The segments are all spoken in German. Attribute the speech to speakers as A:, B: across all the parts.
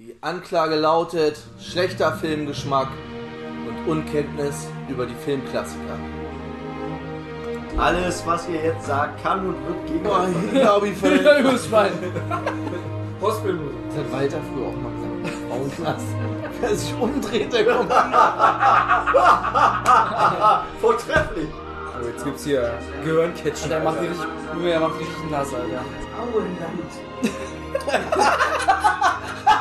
A: Die Anklage lautet schlechter Filmgeschmack und Unkenntnis über die Filmklassiker.
B: Alles, was ihr jetzt sagt, kann und wird gegen
A: Boah,
B: euch
A: ich glaube, ich verletzt.
C: Übers Schwein.
D: Hospital-Musik.
C: Das hat Walter früher auch mal gesagt. Frauenknast.
A: Wer sich umdreht, der kommt.
B: Vortrefflich.
D: Also jetzt gibt's hier Gehirncatchen.
C: Der macht richtig, der macht die richtig nass, Alter.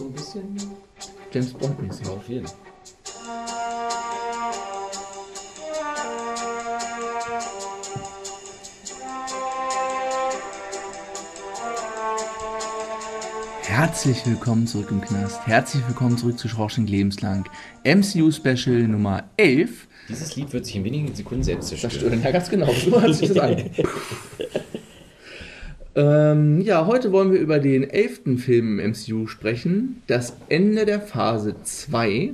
C: So ein bisschen James Bond-mäßig.
D: Auf jeden.
C: Herzlich willkommen zurück im Knast. Herzlich willkommen zurück zu Schorsching Lebenslang. MCU Special Nummer 11.
D: Dieses Lied wird sich in wenigen Sekunden selbst zerstören.
C: Ja, ganz genau. So hört sich das an. ähm, ja, heute wollen wir über den elften Film im MCU sprechen. Das Ende der Phase 2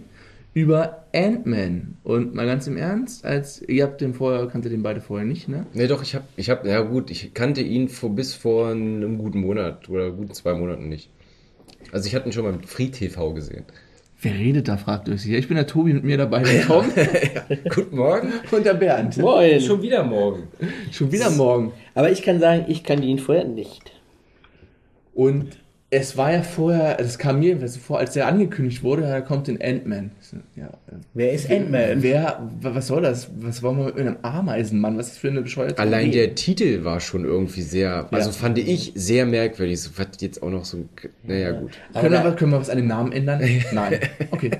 C: über Ant-Man. Und mal ganz im Ernst, als ihr habt den vorher, kanntet den beide vorher nicht, ne?
D: Ne, doch, ich hab, ich hab, ja gut, ich kannte ihn vor, bis vor einem guten Monat oder guten zwei Monaten nicht. Also ich hatte ihn schon mal mit Free TV gesehen.
C: Wer redet da, fragt euch sicher. Ich bin der Tobi mit mir dabei, der Tom
D: Guten Morgen.
C: und der Bernd.
E: Moin.
D: Schon wieder morgen.
C: Schon wieder morgen.
E: Aber ich kann sagen, ich kannte ihn vorher nicht.
C: Und es war ja vorher, es kam mir vor, als der angekündigt wurde, da kommt den Ant-Man. Ja, äh,
E: Wer ist Ant-Man?
C: wer, wa- was soll das? Was wollen wir mit einem Ameisenmann? Was ist das für eine bescheuerte
D: Allein
C: Idee?
D: der Titel war schon irgendwie sehr, also fand ich sehr merkwürdig. So was jetzt auch noch so, naja gut.
C: Können wir, können wir was an dem Namen ändern? Nein. Okay.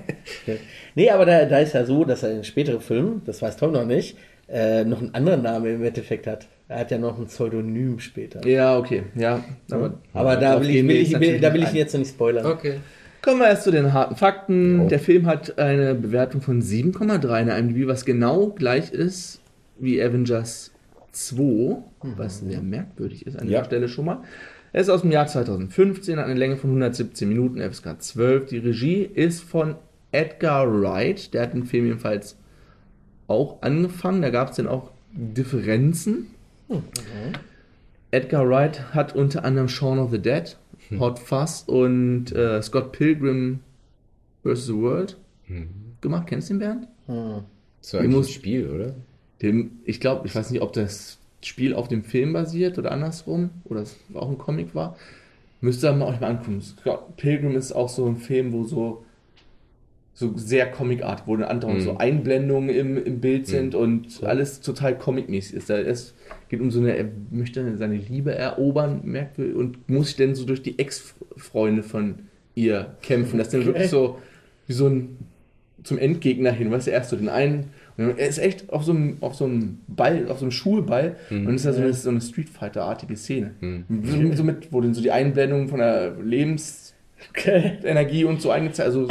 E: Nee, aber da, da ist ja so, dass er in späteren Filmen, das weiß Tom noch nicht, äh, noch einen anderen Namen im Endeffekt hat. Er hat ja noch ein Pseudonym später.
C: Ja, okay. Ja, aber,
E: Aber da will, ich, will,
C: jetzt
E: ich, will, da will
C: nicht
E: ich jetzt noch nicht spoilern.
D: Okay.
C: Kommen wir erst zu den harten Fakten.
D: Oh.
C: Der Film hat eine Bewertung von 7,3 in IMDb, was genau gleich ist wie Avengers 2, was sehr merkwürdig ist an
D: Ja.
C: der Stelle schon mal. Er ist aus dem Jahr 2015, hat eine Länge von 117 Minuten, FSK 12. Die Regie ist von Edgar Wright, der hat den Film jedenfalls auch angefangen, da gab es dann auch Differenzen. Edgar Wright hat unter anderem Shaun of the Dead, Hot Fuzz und äh, Scott Pilgrim vs. the World gemacht. Kennst du den Bernd?
D: So eigentlich
C: muss-
D: ein Spiel, oder?
C: Dem, ich glaube, ich weiß nicht, ob das Spiel auf dem Film basiert oder andersrum oder es auch ein Comic war. Müsst ihr mal euch mal angucken. Scott Pilgrim ist auch so ein Film, wo so so sehr Comic-Art, wo dann andauernd
D: Mhm.
C: so Einblendungen im, im Bild sind und alles total Comic-mäßig ist. Es geht um so eine, er möchte seine Liebe erobern, merkwürdig, und muss sich dann so durch die Ex-Freunde von ihr kämpfen. Das ist dann wirklich so wie so ein zum Endgegner hin, weißt du, erst so den einen, er ist echt auf so einem, auf so einem Ball, auf so einem Schulball, und ist da so eine, so eine Street Fighter-artige Szene. So, so mit, wo dann so die Einblendungen von der Lebensenergie und so eingezeigt, also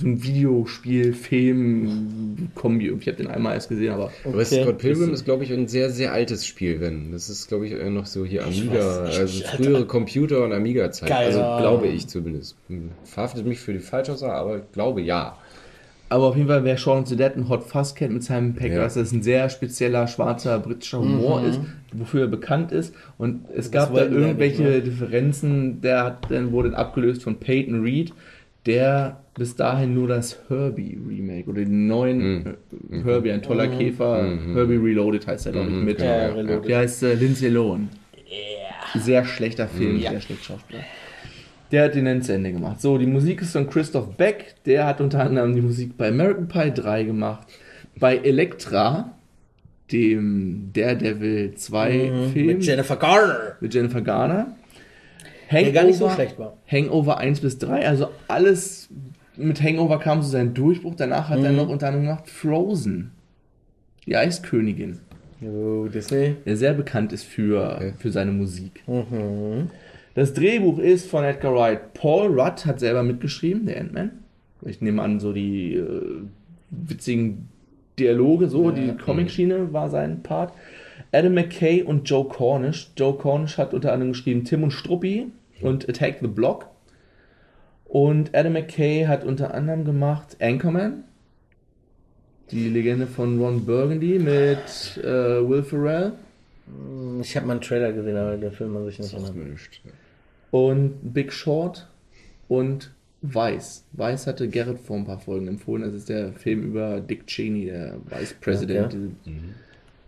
C: so ein Videospiel, Film, Kombi, ich habe den einmal erst gesehen, aber
D: Aber
E: Okay.
D: Scott Pilgrim ist, glaube ich, ein sehr, sehr altes Spiel, wenn. Das ist, glaube ich, äh, noch so hier Amiga, also frühere Computer- und Amiga-Zeit.
E: Geil.
D: Also glaube ich zumindest. Hm, Verhaftet mich für die Falschaussage, aber ich glaube ja.
C: Aber auf jeden Fall, wer Shaun of the Dead und Hot Fuzz kennt mit seinem Pack,
D: Ja.
C: dass das ein sehr spezieller schwarzer britischer Humor ist, wofür er bekannt ist. Und es gab da irgendwelche? Differenzen, der hat, dann wurde dann abgelöst von Peyton Reed, der bis dahin nur das Herbie Remake oder den neuen äh, Herbie, ein toller Käfer, Herbie Reloaded heißt er, glaube ich, mit.
E: Ja, Reloaded.
C: Der heißt äh, Lindsay Lohan. Sehr schlechter Film, sehr schlecht Schauspieler. Der hat den dann zu Ende gemacht. So, die Musik ist von Christoph Beck. Der hat unter anderem die Musik bei American Pie 3 gemacht. Bei Elektra, dem Daredevil 2 Film
E: Mit Jennifer Garner.
C: mit Jennifer Garner.
E: Der gar nicht so schlecht war.
C: Hangover 1 bis 3, also alles mit Hangover kam so sein Durchbruch. Danach hat er
E: Mhm.
C: noch unter anderem gemacht Frozen. Die Eiskönigin.
E: Oh, Disney.
C: der sehr bekannt ist für,
D: Okay.
C: für seine Musik.
E: Mhm.
C: Das Drehbuch ist von Edgar Wright. Paul Rudd hat selber mitgeschrieben, der Ant-Man. Ich nehme an, so die äh, witzigen Dialoge, so, die Comic-Schiene war sein Part. Adam McKay und Joe Cornish. Joe Cornish hat unter anderem geschrieben Tim und Struppi und Attack the Block. Und Adam McKay hat unter anderem gemacht Anchorman, die Legende von Ron Burgundy mit äh, Will Ferrell.
E: Ich habe mal einen Trailer gesehen, aber der Film an sich nicht
D: nicht.
C: und Big Short und Vice. Vice hatte Garrett vor ein paar Folgen empfohlen. Das ist der Film über Dick Cheney, der Vice President.
E: Ja.
C: Diese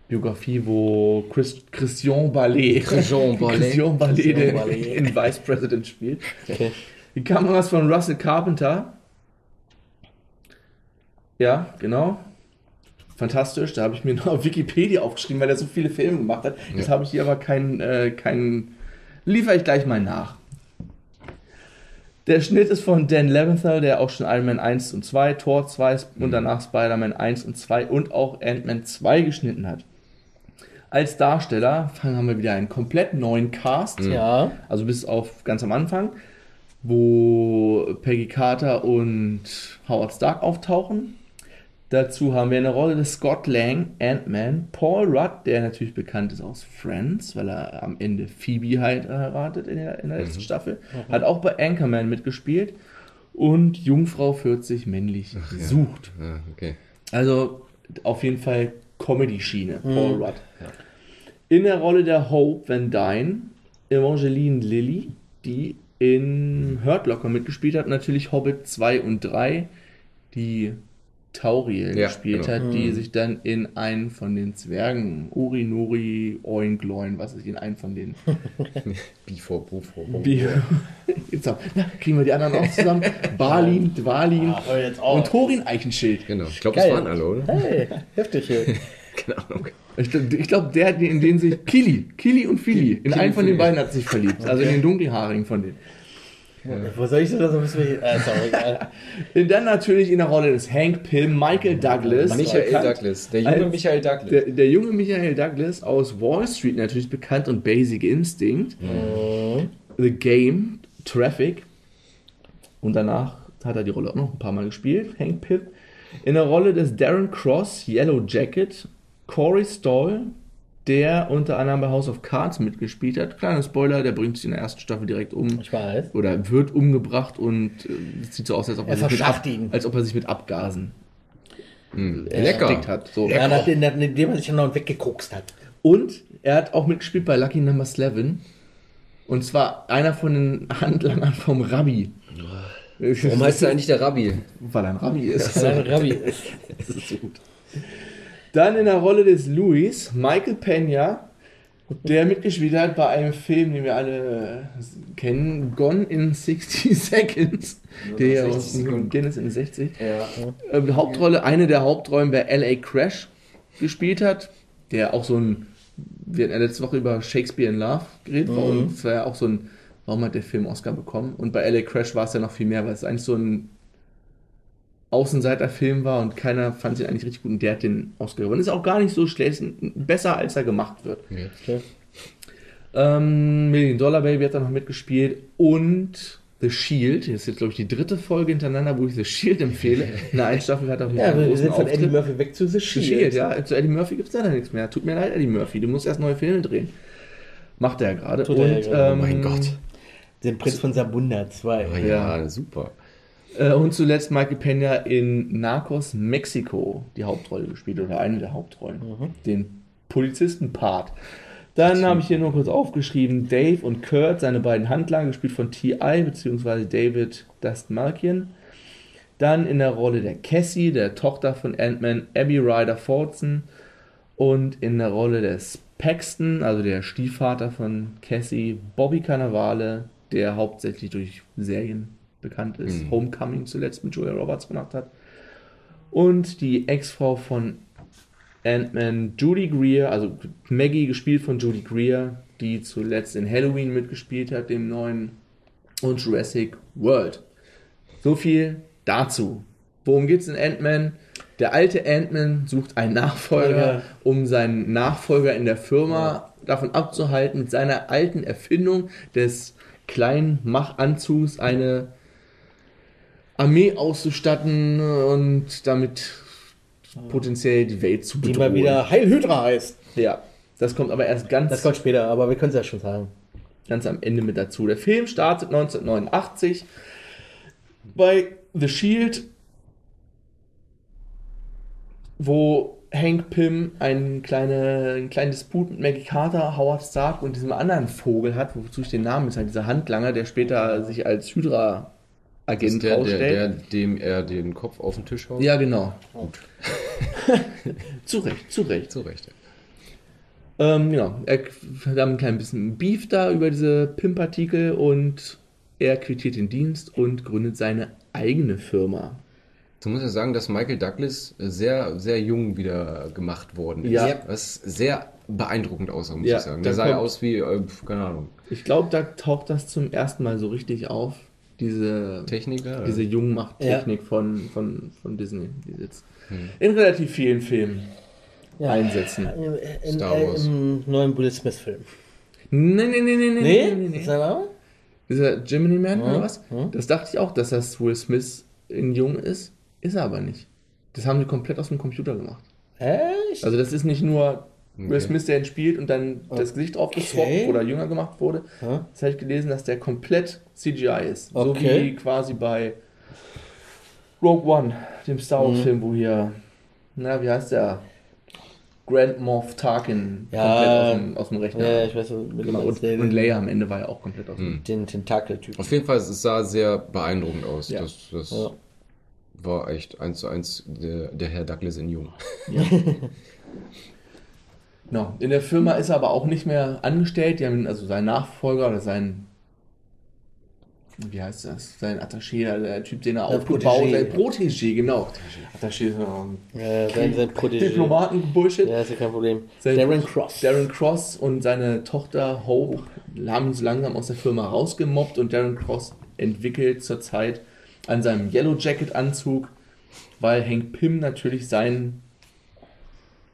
C: Biografie, wo Chris, Christian Ballet,
D: Christian Ballet.
C: Christian Ballet,
E: Christian
C: den,
E: Ballet.
C: in Vice President spielt.
E: Okay.
C: Die Kameras von Russell Carpenter. Ja, genau. Fantastisch. Da habe ich mir noch auf Wikipedia aufgeschrieben, weil er so viele Filme gemacht hat. Jetzt habe ich hier aber keinen, äh, keinen. Liefere ich gleich mal nach. Der Schnitt ist von Dan Leventhal, der auch schon Iron Man 1 und 2, Thor 2 und danach Spider-Man 1 und 2 und auch Ant-Man 2 geschnitten hat. Als Darsteller haben wir wieder einen komplett neuen Cast.
E: Ja.
C: Also bis auf ganz am Anfang, wo Peggy Carter und Howard Stark auftauchen. Dazu haben wir eine Rolle des Scott Lang, Ant-Man, Paul Rudd, der natürlich bekannt ist aus Friends, weil er am Ende Phoebe halt heiratet in der, in der letzten Staffel. Hat auch bei Anchorman mitgespielt. Und Jungfrau 40 männlich sucht.
D: Ah, okay.
C: Also auf jeden Fall Comedy-Schiene, Paul Rudd. In der Rolle der Hope Van Dyne, Evangeline Lilly, die in Hurt Locker mitgespielt hat, und natürlich Hobbit 2 und 3, die Tauriel
D: Ja,
C: gespielt
D: genau.
C: hat, die sich dann in einen von den Zwergen, Uri, Nuri, Oink, Loin, was ist in einen von den
D: Before, before.
C: die, Jetzt auch, na, kriegen wir die anderen auch zusammen. Balin, Dwalin
E: Ah,
C: und Thorin Eichenschild.
D: Genau. Ich glaube, das waren alle, oder?
E: Hey, heftig hier.
D: Keine Ahnung.
C: Ich glaube, ich glaub, der, in den sich Kili, Kili und Fili, in einen von den beiden hat sich verliebt. Also in den dunkelhaarigen von denen.
E: Wo soll ich so das so ein bisschen. Äh, sorry, egal.
C: Dann natürlich in der Rolle des Hank Pym, Michael Douglas.
D: Michael Douglas. Der junge Michael Douglas.
C: Der, der junge Michael Douglas aus Wall Street natürlich bekannt und Basic Instinct. The Game, Traffic. Und danach hat er die Rolle auch noch ein paar Mal gespielt, Hank Pym. In der Rolle des Darren Cross, Yellow Jacket, Corey Stoll, der unter anderem bei House of Cards mitgespielt hat. Kleiner Spoiler, der bringt sich in der ersten Staffel direkt um.
E: Ich weiß.
C: Oder wird umgebracht und äh, sieht so aus, als ob er,
E: Er
C: sich mit, Ab,
E: ihn.
C: als ob er sich mit Abgasen
D: Hm.
C: erstickt
D: Lecker.
C: hat. So.
E: Ja, nachdem, nachdem er sich dann noch weggekokst hat.
C: Und er hat auch mitgespielt bei Lucky Number 11. Und zwar einer von den Handlangern vom Rabbi.
D: Warum heißt er eigentlich der Rabbi?
C: Weil er ein Rabbi ist.
E: Sein Rabbi ist.
C: Das ist so gut. Dann in der Rolle des Louis, Michael Pena, der mitgespielt hat bei einem Film, den wir alle äh, kennen, Gone in 60 Seconds. Der ja
D: 60
C: aus
D: Sekunden.
C: Dennis in 60.
D: Ja.
C: Ähm, Hauptrolle, eine der Hauptrollen bei LA Crash gespielt hat, der auch so ein, wir hatten ja letzte Woche über Shakespeare in Love geredet,
E: Mhm.
C: es war ja auch so ein, warum hat der Film Oscar bekommen? Und bei LA Crash war es ja noch viel mehr, weil es eigentlich so ein Außenseiterfilm war und keiner fand ihn eigentlich richtig gut und der hat den Oscar gewonnen. Ist auch gar nicht so schlecht, besser als er gemacht wird.
E: Okay.
C: Ähm, Million Dollar Baby hat da noch mitgespielt und The Shield. Das ist jetzt, glaube ich, die dritte Folge hintereinander, wo ich The Shield empfehle. Einen Staffel hat er auch
E: Ja,
C: einen
E: wir sind von Eddie
C: Auftritt.
E: Murphy weg zu The
C: The
E: Shield.
C: Shield, ja. Zu Eddie Murphy gibt es leider nichts mehr. Tut mir leid, Eddie Murphy. Du musst erst neue Filme drehen. Macht er ja gerade.
E: Er ja gerade.
D: Oh
C: ähm,
D: mein Gott.
E: Den Prinz von Sabunda
D: Oh,
E: 2.
D: ja, super.
C: Äh, und zuletzt Michael Pena in Narcos Mexico die Hauptrolle gespielt oder eine der Hauptrollen. Den Polizisten-Part. Dann habe ich hier nur kurz aufgeschrieben: Dave und Kurt, seine beiden Handlanger, gespielt von T.I. bzw. David Dastmalkian. Dann in der Rolle der Cassie, der Tochter von Ant-Man, Abby Ryder Fortson. Und in der Rolle des Paxton, also der Stiefvater von Cassie, Bobby Cannavale, der hauptsächlich durch Serien bekannt ist.
D: Mhm.
C: Homecoming zuletzt mit Julia Roberts gemacht hat. Und die Ex-Frau von Ant-Man, Judy Greer, also Maggie, gespielt von Judy Greer, die zuletzt in Halloween mitgespielt hat, dem neuen, und Jurassic World. So viel dazu. Worum geht's in Ant-Man? Der alte Ant-Man sucht einen Nachfolger,
E: Ja.
C: um seinen Nachfolger in der Firma davon abzuhalten, mit seiner alten Erfindung des kleinen Machanzugs eine Armee auszustatten und damit potenziell die Welt zu
E: Die
C: bedrohen.
E: mal wieder Heil Hydra heißt.
C: Ja, das kommt aber erst ganz,
E: Das kommt später, aber wir können es ja schon sagen.
C: ganz am Ende mit dazu. Der Film startet 1989 bei The Shield, wo Hank Pym einen, kleine, einen kleinen Disput mit Maggie Carter, Howard Stark und diesem anderen Vogel hat, wozu ich den Namen ist, halt dieser Handlanger, der später sich als
D: Ist
C: Hydra-Agent
D: der, der, der, dem er den Kopf auf den Tisch haut?
C: ja, genau. zu Recht, zu Recht.
D: Zu Recht.
C: Ähm, genau, er haben ein klein bisschen Beef da über diese Pimp-Artikel und er quittiert den Dienst und gründet seine eigene Firma.
D: Du musst ja sagen, dass Michael Douglas sehr, sehr jung wieder gemacht worden ist.
C: Ja.
D: Was sehr beeindruckend aussah, muss
C: Ja,
D: ich sagen.
C: da
D: Der sah ja
C: kommt-
D: aus wie, äh, keine Ahnung,
C: Ich glaube, da taucht das zum ersten Mal so richtig auf, diese,
D: Techniker.
C: diese Jungmacht-Technik von, von, von Disney, die jetzt in relativ vielen Filmen
E: Ja.
C: einsetzen.
E: In,
D: Star
E: äh,
D: Wars.
E: Im neuen Will Smith-Film.
C: Nee, nee, nee, nee, nee,
E: Nee?
C: nee, nee,
E: Ist?
C: Dieser Jiminy Man
E: Ja,
C: oder was?
E: ja.
C: Das dachte ich auch, dass das Will Smith in Jung ist. Ist er aber nicht. Das haben sie komplett aus dem Computer gemacht.
E: Echt?
C: Also das ist nicht nur Will
D: Okay.
C: Smith, der ihn spielt und dann das Gesicht aufgeswappt
E: Okay.
C: oder jünger gemacht wurde.
E: Ja.
C: Das habe ich gelesen, dass der komplett CGI ist. So
E: Okay.
C: wie quasi bei Rogue One, dem Star
E: Mhm.
C: Wars Film, wo hier, na, wie heißt der? Grand Moff Tarkin
E: Ja.
C: komplett aus dem, aus dem Rechner.
E: Ja, ich weiß, mit
C: genau. und, und Leia am Ende war ja auch komplett aus dem
D: Hm.
E: den Tentakel-Typ.
D: Auf jeden Fall, es sah sehr beeindruckend aus.
C: Ja.
D: Das, das
E: Ja.
D: war echt eins zu eins der, der Herr Douglas in Jung.
C: Genau. In der Firma ist er aber auch nicht mehr angestellt. Die haben also sein Nachfolger oder sein, wie heißt das? Sein Attaché, der Typ, den er
E: Sein
C: aufgebaut
E: Protégé.
C: Sein Protégé, genau. Attaché ist ja
E: Ja, sein, sein Protégé.
C: Diplomaten-Bullshit.
E: Ja, ist ja kein Problem.
C: Sein-
E: Darren Cross.
C: Darren Cross und seine Tochter Hope haben ihn so langsam aus der Firma rausgemobbt und Darren Cross entwickelt zurzeit an seinem Yellow Jacket Anzug, weil Hank Pym natürlich seinen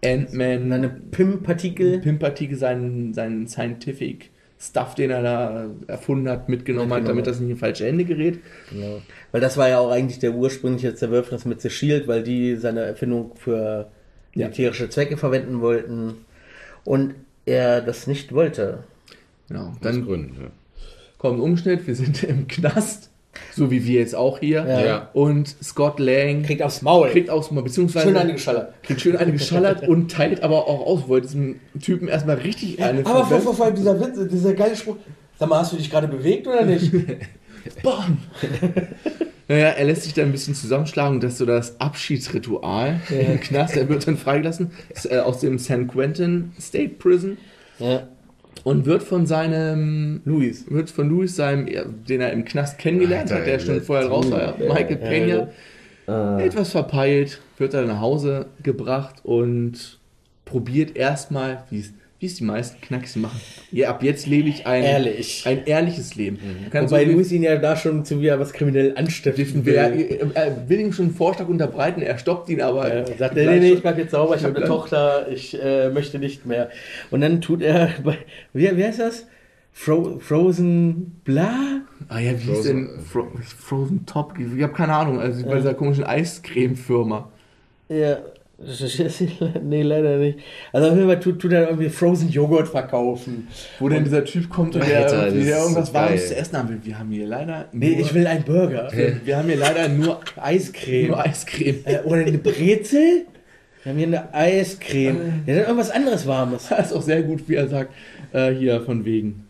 C: Ant-Man
E: Seine Pim-Partikel.
C: Pimpartikel seinen, seinen Scientific Stuff, den er da erfunden hat, mitgenommen hat,
E: Mitgenommen
C: damit
E: hat.
C: das nicht in falsche Hände gerät.
E: Genau. Weil das war ja auch eigentlich der ursprüngliche Zerwürfnis mit The Shield, weil die seine Erfindung für
C: Ja.
E: militärische Zwecke verwenden wollten und er das nicht wollte.
C: Genau. Dann
D: Gründen. Ja.
C: kommt Umschnitt, wir sind im Knast, so wie wir jetzt auch hier.
E: Ja.
D: Ja.
C: Und Scott Lang
E: Kriegt aufs Maul.
C: kriegt aus, beziehungsweise
E: Schön eine geschallert.
C: kriegt schön eine geschallert und teilt aber auch aus, wollte diesem Typen erstmal richtig eine
E: Aber vor, vor, vor allem dieser Witz, dieser geile Spruch. Sag mal, hast du dich gerade bewegt oder nicht?
C: Bam! Naja, er lässt sich dann ein bisschen zusammenschlagen und das ist so das Abschiedsritual im Knast. Er wird dann freigelassen ist, äh, aus dem San Quentin State Prison
E: ja.
C: Und wird von seinem
E: Luis.
C: wird von Louis, seinem, den er im Knast kennengelernt
D: Alter,
C: hat, der schon vorher raus war, ja, Michael Pena,
E: Ah.
C: etwas verpeilt, wird dann nach Hause gebracht und probiert erstmal, wie es wie es die meisten Knacks machen. Ja, ab jetzt lebe ich ein,
E: Ehrlich.
C: ein ehrliches Leben. Kann
E: Wobei
C: so
E: Luis ihn ja da schon zu wieder was kriminell anstiften will.
C: Er, er will ihm schon einen Vorschlag unterbreiten, er stoppt ihn aber.
E: Er sagt, nee, nee, ich bleib jetzt sauber, ich habe eine Tochter, ich äh, möchte nicht mehr. Und dann tut er, bei, wie, wie heißt das? Fro Frozen Bla?
C: Ah ja, wie
D: Frozen-
C: denn Fro Frozen Top? Ich habe keine Ahnung, also bei dieser komischen Eiscreme-Firma.
E: Ja, nee, leider nicht. Also auf jeden Fall tut, tut er irgendwie Frozen Joghurt verkaufen.
C: Wo denn dieser Typ kommt und der,
D: Alter,
C: der irgendwas
D: so
C: Warmes zu essen haben will. Wir haben hier leider
E: Nee, ich will einen Burger.
C: wir haben hier leider nur,
E: Eiscreme.
C: nur Eiscreme.
E: Äh, oder eine Brezel? Wir haben hier eine Eiscreme. Ja, dann irgendwas anderes Warmes.
C: Das ist auch sehr gut, wie er sagt, äh, hier von wegen.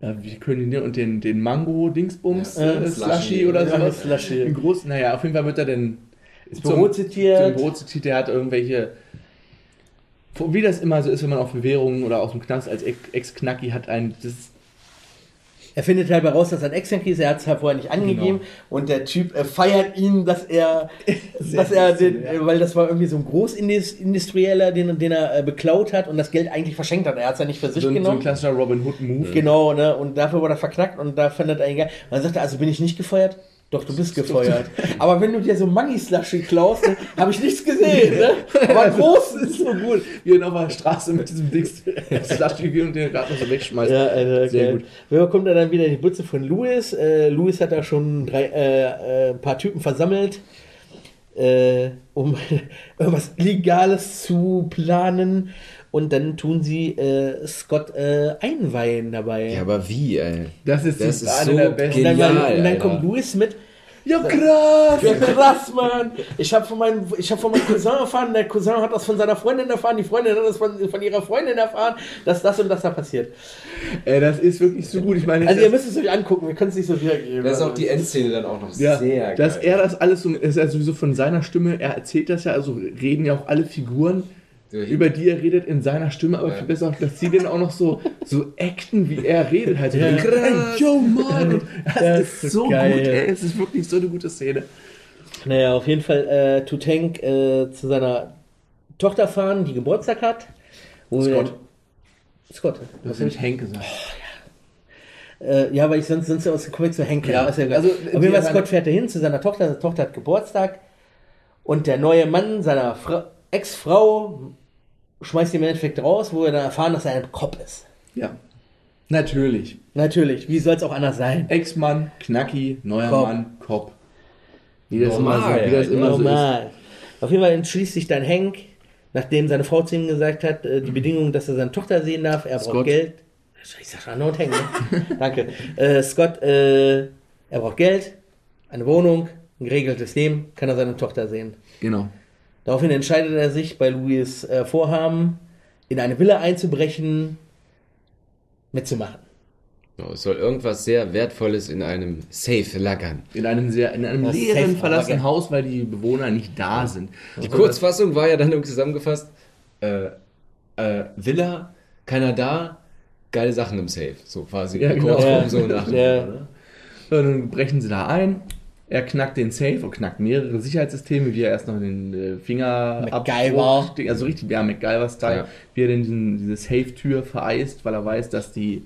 C: Äh, wir können den und den, den Mango-Dingsbums,
E: Ja,
C: äh,
E: äh,
C: Slushy
D: Slushy.
C: oder
E: Ja,
C: sowas.
E: Slushy.
C: Ein groß, naja, auf jeden Fall wird er dann
E: Ins Büro zitiert.
C: Zum Büro zitiert, der hat irgendwelche. Wie das immer so ist, wenn man auf Bewährungen oder aus dem Knast als Ex- Ex-Knacki hat ein. Das,
E: Er findet halt heraus, dass er ein Ex-Yankee ist, er hat es halt vorher nicht angegeben und der Typ äh, feiert ihn, dass er, dass er den, äh, weil das war irgendwie so ein Großindustrieller, den, den er äh, beklaut hat und das Geld eigentlich verschenkt hat. Er hat es ja nicht für sich
C: so, ein, so ein
E: genommen.
C: klassischer Robin Hood-Move.
E: Genau, ne? Und dafür wurde er verknackt und da findet er ihn geil. Und dann sagt er, also bin ich nicht gefeuert? Doch, du bist gefeuert. Aber wenn du dir so Mangi-Slushy klaust, ne, habe ich nichts gesehen. Ne? Aber groß ist so gut.
C: Wie er auf der Straße mit diesem Dings Slushy geht und den gerade noch so wegschmeißt.
E: Ja, Alter,
C: Sehr
E: geil.
C: gut.
E: Wer kommt dann wieder in die Butze von Louis? Äh, Louis hat da schon drei, äh, äh, ein paar Typen versammelt, äh, um irgendwas Legales zu planen. Und dann tun sie äh, Scott äh, einweihen dabei.
D: Ja, aber wie, ey?
C: Das ist,
D: Das ist
C: eine
D: so
C: der besten.
E: und dann,
D: genial,
E: und dann kommt Louis mit.
C: Ja, krass!
E: Ja, krass, Mann. Ich habe von, meinem- ich hab von meinem Cousin erfahren, der Cousin hat das von seiner Freundin erfahren, die Freundin hat das von, von ihrer Freundin erfahren, dass das und das da passiert.
C: Ey, das ist wirklich so gut. Ich meine,
E: Also ihr müsst es euch angucken, wir können es nicht so wiedergeben.
D: Das ist auch die Endszene dann auch noch
C: Ja,
D: sehr
C: dass
D: geil.
C: er das alles so, ist ja sowieso von seiner Stimme, er erzählt das ja, also reden ja auch alle Figuren, über die er redet in seiner Stimme, aber
D: Ja.
C: viel besser dass sie dann auch noch so, so acten, wie er redet, halt so,
E: Ja.
C: hey, yo, Mann, das
E: Ja,
C: ist
E: ist
C: so
E: geil.
C: gut, ey, es ist wirklich so eine gute Szene.
E: Naja, auf jeden Fall äh, tut Hank äh, zu seiner Tochter fahren, die Geburtstag hat.
C: Scott.
E: Scott.
C: Du hast nämlich Hank gesagt.
E: Äh, ja, weil ich sonst, sonst aus dem Comic zu Hank
C: Ja,
E: gar-
C: also,
E: Auf jeden Fall, Scott fährt dahin zu seiner Tochter. Seine Tochter hat Geburtstag. Und der neue Mann seiner Fra Ex-Frau schmeißt ihn im Endeffekt raus, wo wir dann erfahren, dass er ein Cop ist.
C: Ja. Natürlich.
E: Natürlich, wie soll es auch anders sein?
C: Ex-Mann, Knacki, neuer
E: Cop.
C: Mann, Cop. Wie das immer
D: Normal,
C: so, wie das immer so ist.
E: Normal. Auf jeden Fall entschließt sich dann Hank, nachdem seine Frau zu ihm gesagt hat, äh, die Bedingung, dass er seine Tochter sehen darf, er braucht
C: Scott.
E: Geld. Ich sag Not Hank, ne? Danke. Äh, Scott, äh, er braucht Geld, eine Wohnung, ein geregeltes Leben, kann er seine Tochter sehen.
C: Genau.
E: Daraufhin entscheidet er sich bei Louis äh, Vorhaben, in eine Villa einzubrechen, mitzumachen.
D: So, es soll irgendwas sehr Wertvolles in einem Safe lagern.
C: In einem sehr, in einem
E: Das
C: leeren, verlassenen Haus, weil die Bewohner nicht da sind.
D: Die Kurzfassung war ja dann irgendwie zusammengefasst: äh, äh, Villa, keiner da, geile Sachen im Safe. So quasi.
C: Ja, genau.
D: Kurzform,
E: Ja.
D: so nach
E: Ja.
D: Motto, ne?
C: So, dann brechen sie da ein. Er knackt den Safe und knackt mehrere Sicherheitssysteme, wie er erst noch den äh, Finger
E: MacGyver.
C: Also richtig, ja, MacGyver-Style.
D: Ja.
C: Wie er denn diesen, diese Safe-Tür vereist, weil er weiß, dass die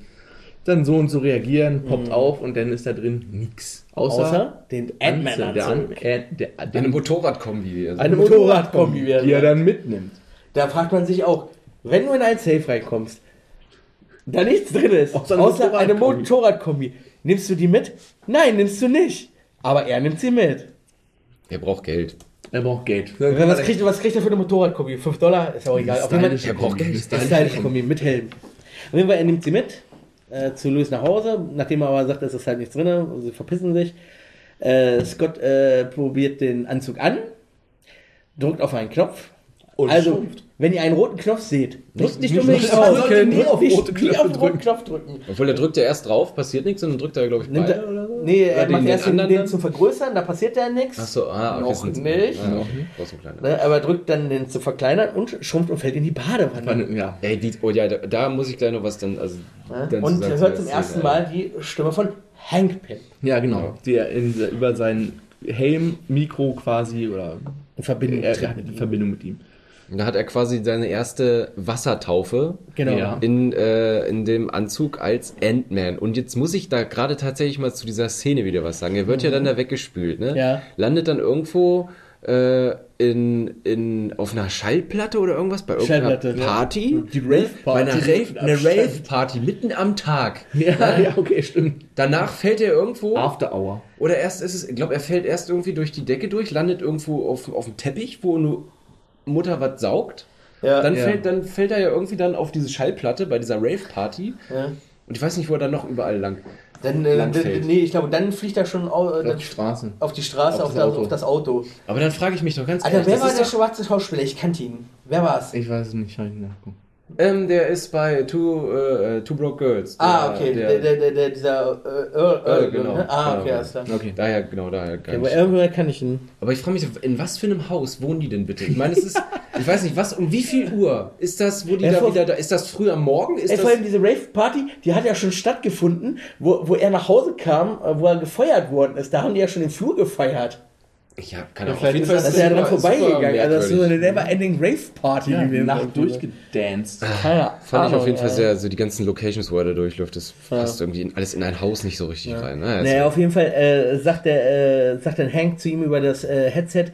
C: dann so und so reagieren, poppt auf und dann ist da drin nix. Außer,
E: Außer den
C: der,
E: Ant-Man-Anzug.
C: An- äh, der,
D: Eine
C: der,
D: Motorradkombi. Also.
C: eine
E: Motorradkombi wäre
C: die er dann mitnimmt.
E: Da fragt man sich auch, wenn du in ein Safe reinkommst, da nichts drin ist,
C: Außer
E: außer,
C: eine
E: eine.
C: Motorradkombi,
E: nimmst du die mit? Nein, nimmst du nicht. Aber er nimmt sie mit.
D: Er braucht Geld.
C: Er braucht Geld.
E: Was kriegt, was kriegt er für eine Motorradkombi? 5 Dollar? Ist auch egal. Auf jeden Fall
D: Er braucht. Geld.
C: Stylische
E: stylische
C: Kombi.
E: Mit Helm. Auf jeden Fall, er nimmt sie mit äh, zu Louis nach Hause, nachdem er aber sagt, es ist halt nichts drin, und sie verpissen sich. Äh, Scott äh, probiert den Anzug an, drückt auf einen Knopf.
C: Und
E: also,
C: schrumpft.
E: wenn ihr einen roten Knopf seht, drückt nicht
C: nicht-
E: unbedingt
C: nie auf
E: nie
C: Knöpfe
E: auf den roten. Knopf drücken.
D: Obwohl, da drückt er erst drauf, passiert nichts und dann drückt er, glaube ich, beide
E: er,
D: oder so.
E: Nee, er
D: Oder
E: macht
D: den
E: erst den,
D: anderen
E: den
D: dann?
E: zum Vergrößern, da passiert ja nichts.
D: Achso, ah, okay.
E: Noch nicht.
D: Ah, einen kleinen.
E: Ne, aber drückt dann den zu verkleinern und schrumpft und fällt in die Badewanne.
C: Ja.
D: Ey, die, oh ja, da, da muss ich gleich noch was dann. Also, dann?
E: Und er hört zum ersten. Mal die Stimme von Hank Pym
C: Ja, genau. Der in, über seinen Helm, Mikro quasi, oder
E: in Verbindung
C: er, er eine
E: ihm.
C: Verbindung mit ihm.
D: Da hat er quasi seine erste Wassertaufe
E: Genau.
C: Ja.
D: in, äh, in dem Anzug als Ant-Man. Und jetzt muss ich da gerade tatsächlich mal zu dieser Szene wieder was sagen. Er wird ja dann da weggespült, ne?
E: Mhm. Ja.
D: Landet dann irgendwo äh, in, in, auf einer Schallplatte oder irgendwas bei irgendeiner
E: Schallplatte, ja.
D: Party.
E: Die Rave-Party.
D: Bei einer Rave, eine
E: Am Strand.
D: Rave-Party mitten am Tag.
C: Ja, ja, okay, stimmt.
D: Danach fällt er irgendwo.
C: After Hour.
D: Oder erst ist es, ich glaube, er fällt erst irgendwie durch die Decke durch, landet irgendwo auf, auf dem Teppich, wo eine Mutter was saugt.
E: Ja,
D: Dann,
C: ja.
D: Fällt, dann fällt er ja irgendwie dann auf diese Schallplatte bei dieser Rave-Party.
E: ja.
D: Und ich weiß nicht, wo er dann noch überall lang.
E: Dann, äh, nee, ich glaube, dann fliegt er schon au,
C: Auf die Straße.
E: auf die Straße,
C: Auf
E: auf,
C: das
E: das,
C: Auto.
E: auf das Auto.
D: Aber dann frage ich mich doch ganz
E: Alter, wer
D: das
E: war
D: ist
E: der schwarze Schauspieler? Ich kannte ihn. Wer war's?
C: Ich weiß es nicht, ich nachgucken.
D: Ähm, der ist bei Two, äh, Two Broke Girls. Der,
E: ah, okay, der, der, der, der, dieser äh, Earl, Earl,
D: Äh, genau.
E: ne? Ah, okay,
D: Genau.
E: alles klar.
C: Okay.
D: Daher, genau, daher gar
E: Aber irgendwoher kann ich ihn.
D: Aber ich frage mich, in was für einem Haus wohnen die denn bitte? Ich meine, es ist, ich weiß nicht, was, um wie viel Uhr ist das, wo die
E: Ja,
D: da
E: vor-
D: wieder da, ist das früh am Morgen? Ist
E: Ey, vor
D: das,
E: allem diese Rave-Party, die hat ja schon stattgefunden, wo, wo er nach Hause kam, äh, wo er gefeuert worden ist. Da haben die ja schon im Flur gefeiert.
D: Ja, kann
C: Ja,
D: auch
C: vielleicht ist
E: Das ist ja dran vorbeigegangen. Also das ist so eine never-ending Rave-Party
C: Ja,
E: gewesen.
C: Nacht durchgedanced.
E: Keine
D: Fand ich auf jeden
E: Ahnung,
D: Fall sehr, so die ganzen Locations, wo er da durchläuft, das
E: Ja.
D: passt irgendwie in, alles in ein Haus nicht so richtig rein. Ne? Also,
E: Naja, auf jeden Fall äh, sagt, der, äh, sagt dann Hank zu ihm über das äh, Headset,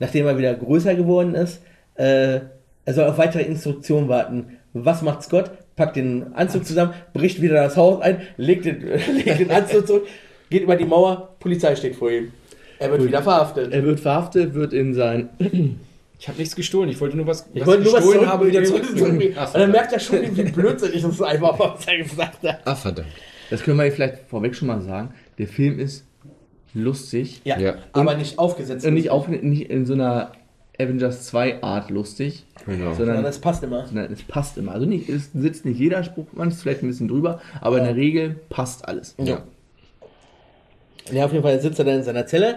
E: nachdem er wieder größer geworden ist, äh, er soll auf weitere Instruktionen warten. Was macht Scott? Packt den Anzug zusammen, bricht wieder das Haus ein, legt den, legt den Anzug zurück, geht über die Mauer, Polizei steht vor ihm. Er wird wieder verhaftet.
C: Er wird verhaftet, wird in sein.
D: ich habe nichts gestohlen, ich wollte nur was,
E: Ich wollte nur was
D: gestohlen
E: zurück,
D: habe, wieder zurück.
E: zurückbringen.
D: Ach,
E: Und dann merkt er schon, wie blödsinnig das einfach war, was er gesagt hat.
D: ah, verdammt.
C: Das können wir vielleicht vorweg schon mal sagen. Der Film ist lustig.
E: Ja,
D: Ja.
E: aber nicht aufgesetzt.
C: Und nicht, auf, nicht in so einer Avengers 2 Art lustig,
D: Genau.
E: Sondern das passt immer.
C: sondern es passt immer. Also nicht, es sitzt nicht jeder Spruch, manches vielleicht ein bisschen drüber, aber in der Regel passt alles.
D: Ja.
E: Ja, auf jeden Fall sitzt er dann in seiner Zelle.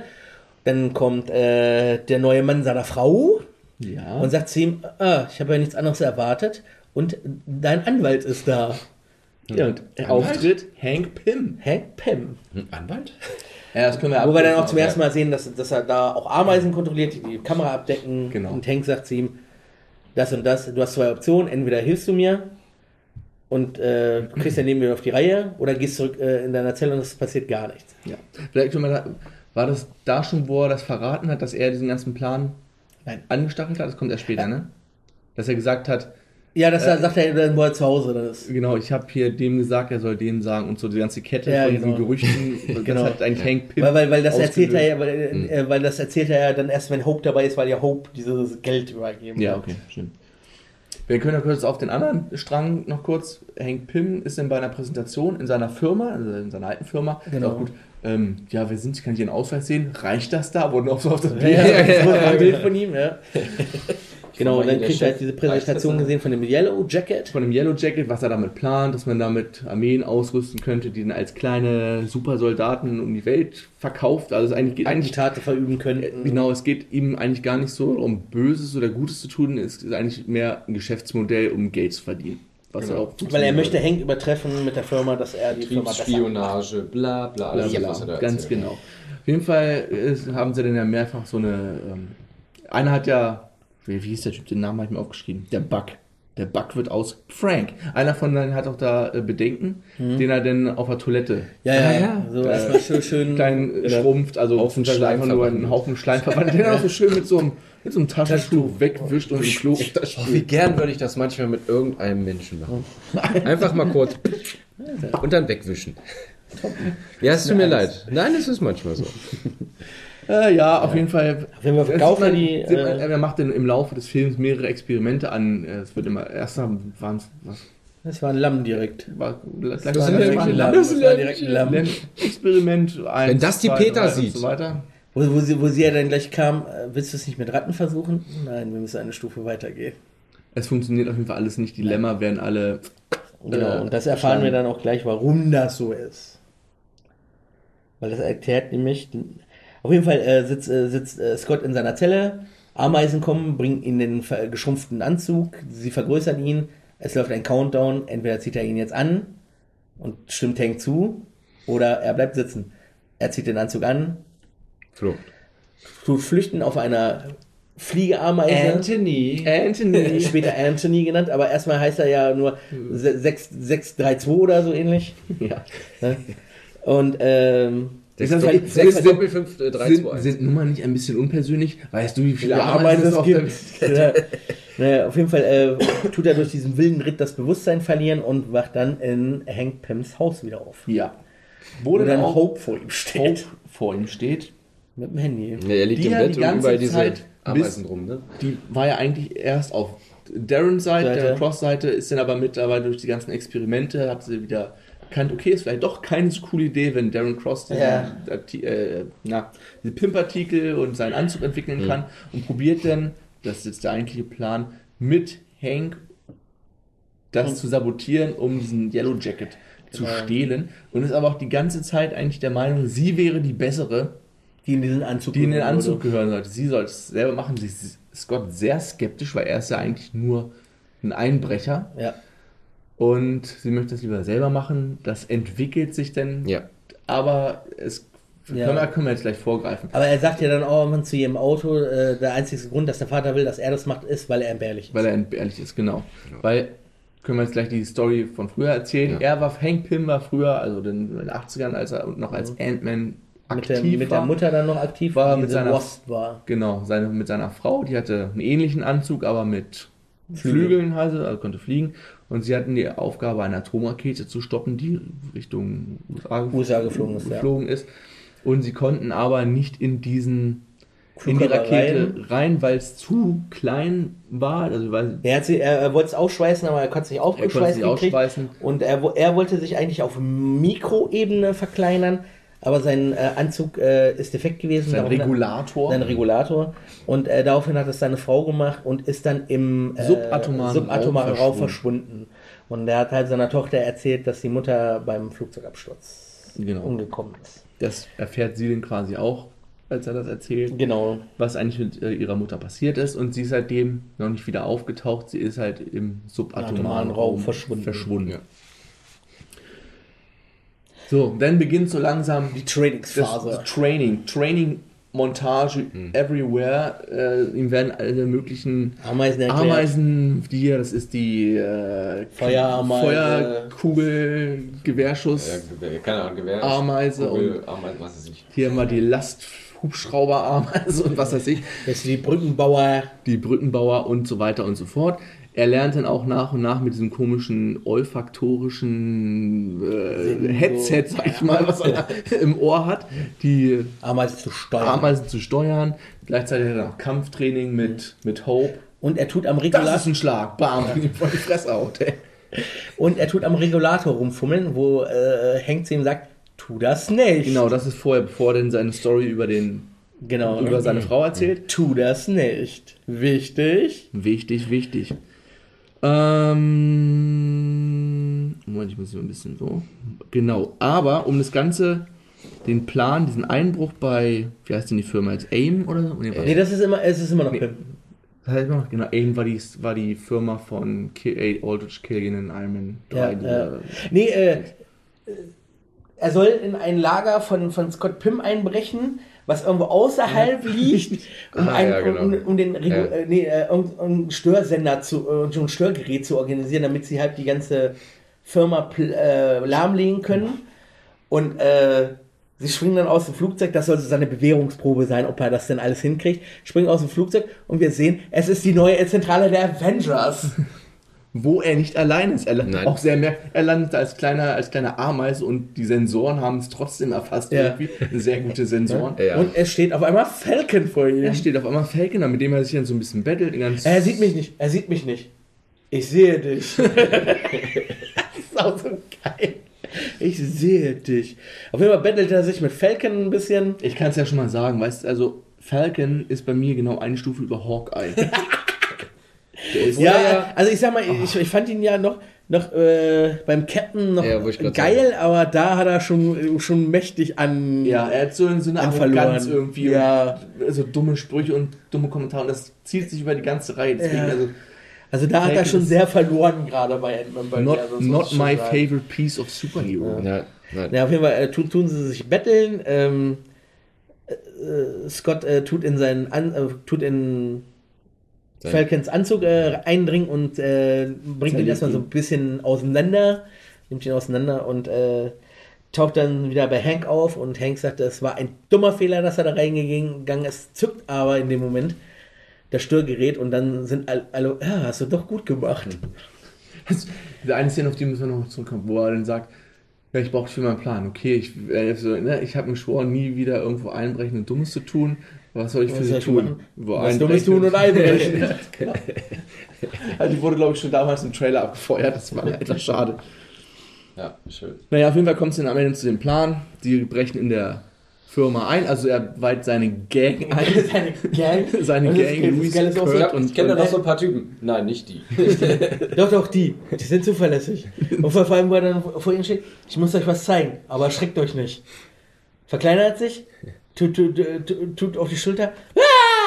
E: Dann kommt äh, der neue Mann seiner Frau
C: Ja.
E: und sagt zu ihm, ah, ich habe ja nichts anderes erwartet und dein Anwalt ist da.
C: ja und Auftritt Hank Pym.
E: Hank Pym.
D: Anwalt?
C: Ja, das können wir
E: Wo wir dann auch zum ersten Mal sehen, dass, dass er da auch Ameisen kontrolliert, die die Kamera abdecken.
C: Genau.
E: Und Hank sagt zu ihm, das und das, du hast zwei Optionen, entweder hilfst du mir und äh, du kriegst dein Leben wieder auf die Reihe oder gehst zurück äh, in deiner Zelle und es passiert gar nichts.
C: Ja. Vielleicht da, war das da schon, wo er das verraten hat, dass er diesen ganzen Plan
E: Nein.
C: angestachelt hat? Das kommt erst später, ne? Dass er gesagt hat,
E: Ja, das sagt er dann, wo er zu Hause dann ist.
C: genau, ich habe hier dem gesagt, er soll dem sagen und so die ganze Kette
E: Ja,
C: von diesen
E: genau.
C: Gerüchten, das
E: Genau.
C: hat eigentlich Hank Pym
E: Weil, weil, weil das erzählt er ja, weil, äh, weil das erzählt er ja dann erst, wenn Hope dabei ist, weil ja Hope dieses Geld übergeben
C: Ja,
E: hat.
C: okay, stimmt. Wir können ja kurz auf den anderen Strang noch kurz. Hank Pym ist dann bei einer Präsentation in seiner Firma, also in seiner alten Firma.
E: Genau.
C: Auch gut. Ähm, ja, wer sind Sie? Kann ich Ihren Ausweis sehen? Reicht das da? Wurden auch so auf das
E: Ja,
C: Bild.
E: ja, ein Bild von ihm, ja. Genau, und dann kriegt er
D: Chef
E: halt diese Präsentation gesehen von dem Yellow Jacket.
C: Von dem Yellow Jacket, was er damit plant, dass man damit Armeen ausrüsten könnte, die dann als kleine Supersoldaten um die Welt verkauft. Also es eigentlich geht eigentlich
E: Tate verüben könnten.
C: Genau, es geht ihm eigentlich gar nicht so um Böses oder Gutes zu tun, es ist eigentlich mehr ein Geschäftsmodell, um Geld zu verdienen. Was
D: Genau.
C: er auch
E: Weil er möchte Hank übertreffen mit der Firma, dass er die Firma besser
D: Spionage, bla bla, alles,
C: Bla, bla,
D: was er da
C: ganz
D: erzählt.
C: genau. Auf jeden Fall ist, haben sie dann ja mehrfach so eine. Ähm, einer hat ja. Wie, wie hieß der Typ? Den Namen habe ich mir aufgeschrieben. Der Bug. Der Bug wird aus Frank. Einer von denen hat auch da äh, Bedenken, den er dann auf der Toilette
E: Ja, ja,
D: Ah,
E: ja. So erstmal schön, schön
C: klein schrumpft, also
D: Haufen Schleim
C: einfach nur einen. Haufen Schleim verwandelt, den er auch so schön mit so einem, mit so einem Taschentuch wegwischt und im Klo
D: Oh, wie gern würde ich das manchmal mit irgendeinem Menschen machen. Einfach mal kurz und dann wegwischen. Ja, es tut mir leid. Nein, es ist manchmal so.
C: Äh, ja, auf jeden Fall.
E: Auf jeden Fall verkauft
C: sieht
E: er
C: man-
E: die,
C: sieht man,
E: äh,
C: er macht dann im Laufe des Films mehrere Experimente an. Äh, Es wird immer, erst waren es, was
E: Das war ein Lamm direkt.
C: war, gleich
E: Das
C: war
E: direkt ein Lamm. Das war direkt ein Lamm.
C: Experiment. Eins,
D: Wenn das die
C: zwei,
D: Peter
C: drei
D: sieht.
C: So weiter.
E: Wo, wo, sie, wo sie ja dann gleich kam, äh, willst du es nicht mit Ratten versuchen? Nein, wir müssen eine Stufe weitergehen.
C: Es funktioniert auf jeden Fall alles nicht. Die Lämmer werden alle.
E: Genau,
C: Äh,
E: und das erfahren wir dann auch gleich, warum das so ist. Weil das erklärt nämlich, auf jeden Fall äh, sitzt, äh, sitzt äh, Scott in seiner Zelle, Ameisen kommen, bringen ihn den geschrumpften Anzug, sie vergrößern ihn, es läuft ein Countdown, entweder zieht er ihn jetzt an und stimmt Hank zu, oder er bleibt sitzen. Er zieht den Anzug an,
D: Flo.
E: tut flüchten auf einer Fliegeameise.
D: Anthony.
C: Anthony.
E: Später Anthony genannt, aber erstmal heißt er ja nur 6, 632 oder so ähnlich.
C: ja.
E: Ne? Und ähm,
D: Das
C: Ist das halt-
D: sechs
C: sind-
D: Doppel fünf, äh, drei,
C: Sind,
D: zwei,
C: sind Nummern nicht ein bisschen unpersönlich? Weißt du, wie viele
E: viele
C: Ameisen es auf der
E: gibt. Ja. Naja, auf jeden Fall äh, tut er durch diesen wilden Ritt das Bewusstsein verlieren und wacht dann in Hank Pyms Haus wieder auf.
C: Ja.
E: Wo
C: Wo
E: dann Hope vor ihm steht.
C: Hope vor ihm steht.
E: Mit dem Handy.
D: Ja, er liegt
C: Die
D: im
C: ja
D: Bett
C: die
D: und überall diese
C: Zeit
D: Ameisen
C: bis-
D: drum, ne?
C: Die war ja eigentlich erst auf Darrens Seite,
E: Seite.
C: Darren Cross Seite, ist dann aber mittlerweile durch die ganzen Experimente, hat sie wieder erkannt, okay, ist vielleicht doch keine so coole Idee, wenn Darren Cross den,
E: Ja.
C: Äh, na, diese Pimpartikel und seinen Anzug entwickeln kann und probiert dann, das ist jetzt der eigentliche Plan, mit Hank das zu sabotieren, um diesen Yellow Jacket zu
E: Genau.
C: stehlen und ist aber auch die ganze Zeit eigentlich der Meinung, sie wäre die bessere,
E: Die in diesen Anzug
C: die in den
E: gehören
C: Anzug
E: würde.
C: gehören sollte. Sie soll es selber machen. Sie ist Scott sehr skeptisch, weil er ist ja eigentlich nur ein Einbrecher
E: Ja.
C: Und sie möchte es lieber selber machen. Das entwickelt sich dann,
D: Ja.
C: aber es
E: Ja.
C: Können, wir, können wir jetzt gleich vorgreifen.
E: Aber er sagt ja dann auch immer zu jedem Auto, äh, der einzige Grund, dass der Vater will, dass er das macht, ist, weil er entbehrlich ist.
C: Weil er entbehrlich ist, genau. Weil, können wir jetzt gleich die Story von früher erzählen. Er war, Hank Pym war früher, also in den 80ern, als er noch als Ant-Man
E: mit, der, mit der Mutter dann noch aktiv
C: War
E: die
C: mit seiner-
E: Wasp war.
C: Genau, seine, mit seiner Frau, die hatte einen ähnlichen Anzug, aber mit Flügeln, also, also konnte fliegen. Und sie hatten die Aufgabe, eine Atomrakete zu stoppen, die Richtung USA,
E: USA geflogen ist, ja.
C: geflogen ist. Und sie konnten aber nicht in diesen in die Rakete
E: rein.
C: rein, weil es zu klein war. Also weil
E: Er, hat sie, er, er wollte es ausschweißen, aber er konnte es nicht
C: er konnte es
E: aufgeschweißt
C: nicht.
E: Und er, er wollte sich eigentlich auf Mikroebene verkleinern, aber sein äh, Anzug äh, ist defekt gewesen.
C: Sein Regulator.
E: Sein Regulator. Und äh, daraufhin hat es seine Frau gemacht und ist dann im äh,
C: Subatomaren
E: subatomaren
C: Raum
E: verschwunden. Und er hat halt seiner Tochter erzählt, dass die Mutter beim Flugzeugabsturz
C: Genau.
E: umgekommen ist.
C: Das erfährt sie dann quasi auch, als er das erzählt.
E: Genau.
C: was eigentlich mit äh, ihrer Mutter passiert ist und sie ist seitdem noch nicht wieder aufgetaucht. Sie ist halt im subatomaren
E: Atomaren
C: Raum
E: Raum verschwunden.
C: verschwunden. So, dann beginnt so langsam
E: Die
C: das,
E: Trainingsphase.
C: das Training, Training, Montage everywhere. Äh, ihm werden alle möglichen
E: Ameisen erklärt.
C: Ameisen, die hier, das ist die äh,
E: Feuerameise.
C: Feuerkugel, Gewehrschuss.
D: Ja, Gewehr, keine Ahnung, Gewehr.
C: Ameise
D: Kugel, Ameise, was weiß ich.
C: Hier mal die Lasthubschrauberameise und was weiß ich.
E: Jetzt die Brückenbauer.
C: die Brückenbauer und so weiter und so fort. Er lernt dann auch nach und nach mit diesem komischen olfaktorischen äh, Headset, sag ich mal, was er im Ohr hat, die
E: Ameisen zu steuern.
C: Ameisen zu steuern. Gleichzeitig hat er noch Kampftraining mit, mit Hope.
E: Und er tut am
C: Das
E: Regulator.
C: ist ein Schlag. Bam, ja. vor die Fresse haut. ey.
E: Und er tut am Regulator rumfummeln, wo äh, Hank zu ihm sagt, tu das nicht.
C: Genau, das ist vorher, bevor er denn seine Story über, den,
E: Genau.
C: über seine Frau erzählt.
E: Tu das nicht. Wichtig.
C: Wichtig, wichtig. Ähm, Moment, ich muss hier ein bisschen so. Genau, aber um das Ganze, den Plan, diesen Einbruch bei, wie heißt denn die Firma jetzt? AIM oder so? Nee,
E: Nee, das ist immer, es ist immer noch Pimp.
C: das heißt noch, genau, AIM war die, war die Firma von Ki- Aldrich Killian in Iron Man 3.
E: Ja,
C: dieser-
E: Nee, äh, er soll in ein Lager von, von Scott Pym einbrechen, was irgendwo außerhalb liegt, um,
D: Ah,
E: ein,
D: ja, genau.
E: um, um den Regu
D: Ja.
E: äh, nee, äh, um, um einen Störsender zu, äh, so ein Störgerät zu organisieren, damit sie halt die ganze Firma äh, lahmlegen können. Und äh, sie springen dann aus dem Flugzeug, das soll so seine Bewährungsprobe sein, ob er das denn alles hinkriegt. Springen aus dem Flugzeug und wir sehen, es ist die neue Zentrale der Avengers.
C: Wo er nicht allein ist. Er
D: Nein.
C: auch sehr merkt, er landet als kleiner, als kleiner Ameise und die Sensoren haben es trotzdem erfasst.
E: Ja.
C: Irgendwie. Sehr gute Sensoren.
D: Ja.
E: Und es steht auf einmal Falcon vor ihm.
C: Er steht auf einmal Falcon, da, mit dem er sich dann so ein bisschen bettelt. Ganz
E: Er sieht mich nicht. Er sieht mich nicht. Ich sehe dich. das ist auch so geil. Ich sehe dich. Auf jeden Fall bettelt er sich mit Falcon ein bisschen.
C: Ich kann es ja schon mal sagen, weißt du, also Falcon ist bei mir genau eine Stufe über Hawkeye. Ist
E: Ja, also ich sag mal, ich, ich fand ihn ja noch, noch äh, beim Captain noch
D: Ja,
E: geil, aber da hat er schon, schon mächtig an.
C: ja, er hat so, so eine
E: An
C: Arroganz irgendwie.
E: Ja.
C: Und so dumme Sprüche und dumme Kommentare und das zieht sich über die ganze Reihe. Deswegen,
E: Ja.
C: also,
E: Also da hat er schon sehr verloren, gerade bei Ant-Man. bei
C: not,
E: mir, also
C: not my
E: sagen.
C: favorite piece of superhero.
D: Ja.
E: Ja, auf jeden Fall äh, tun, tun sie sich betteln. Ähm, äh, Scott äh, tut in seinen An äh, tut in Falcons Anzug äh, eindringen und äh, bringt ihn erstmal so ein bisschen auseinander, nimmt ihn auseinander und äh, taucht dann wieder bei Hank auf und Hank sagt, es war ein dummer Fehler, dass er da reingegangen ist, zückt aber in dem Moment das Störgerät und dann sind all- alle, ja, hast du doch gut gemacht.
C: Das- Diese eine Szene, auf die müssen wir noch zurückkommen, wo er dann sagt, ja, ich brauche für meinen Plan. Okay, ich, äh, so, ne, ich habe mir geschworen, nie wieder irgendwo einbrechen und Dummes zu tun. Was soll ich für sie tun? Wo
E: Was Dummes tun und einbrechen.
C: also die wurde, glaube ich, schon damals im Trailer abgefeuert. Das war etwas schade.
D: Ja, schön.
C: Naja, auf jeden Fall kommt es dann am Ende zu dem Plan. Die brechen in der Firma ein. Also er weiht seine Gang ein.
E: Seine Gang.
C: Seine
E: Und
C: Gang,
E: so,
C: Kurt
D: Ich,
C: und-
D: ich kenne da noch so ein paar Typen. Nein, nicht die.
E: Doch, doch, die. Die sind zuverlässig. Und vor allem, wo er dann vor ihnen steht, ich muss euch was zeigen, aber erschreckt euch nicht. Verkleinert sich, tut, tut, tut, tut auf die Schulter.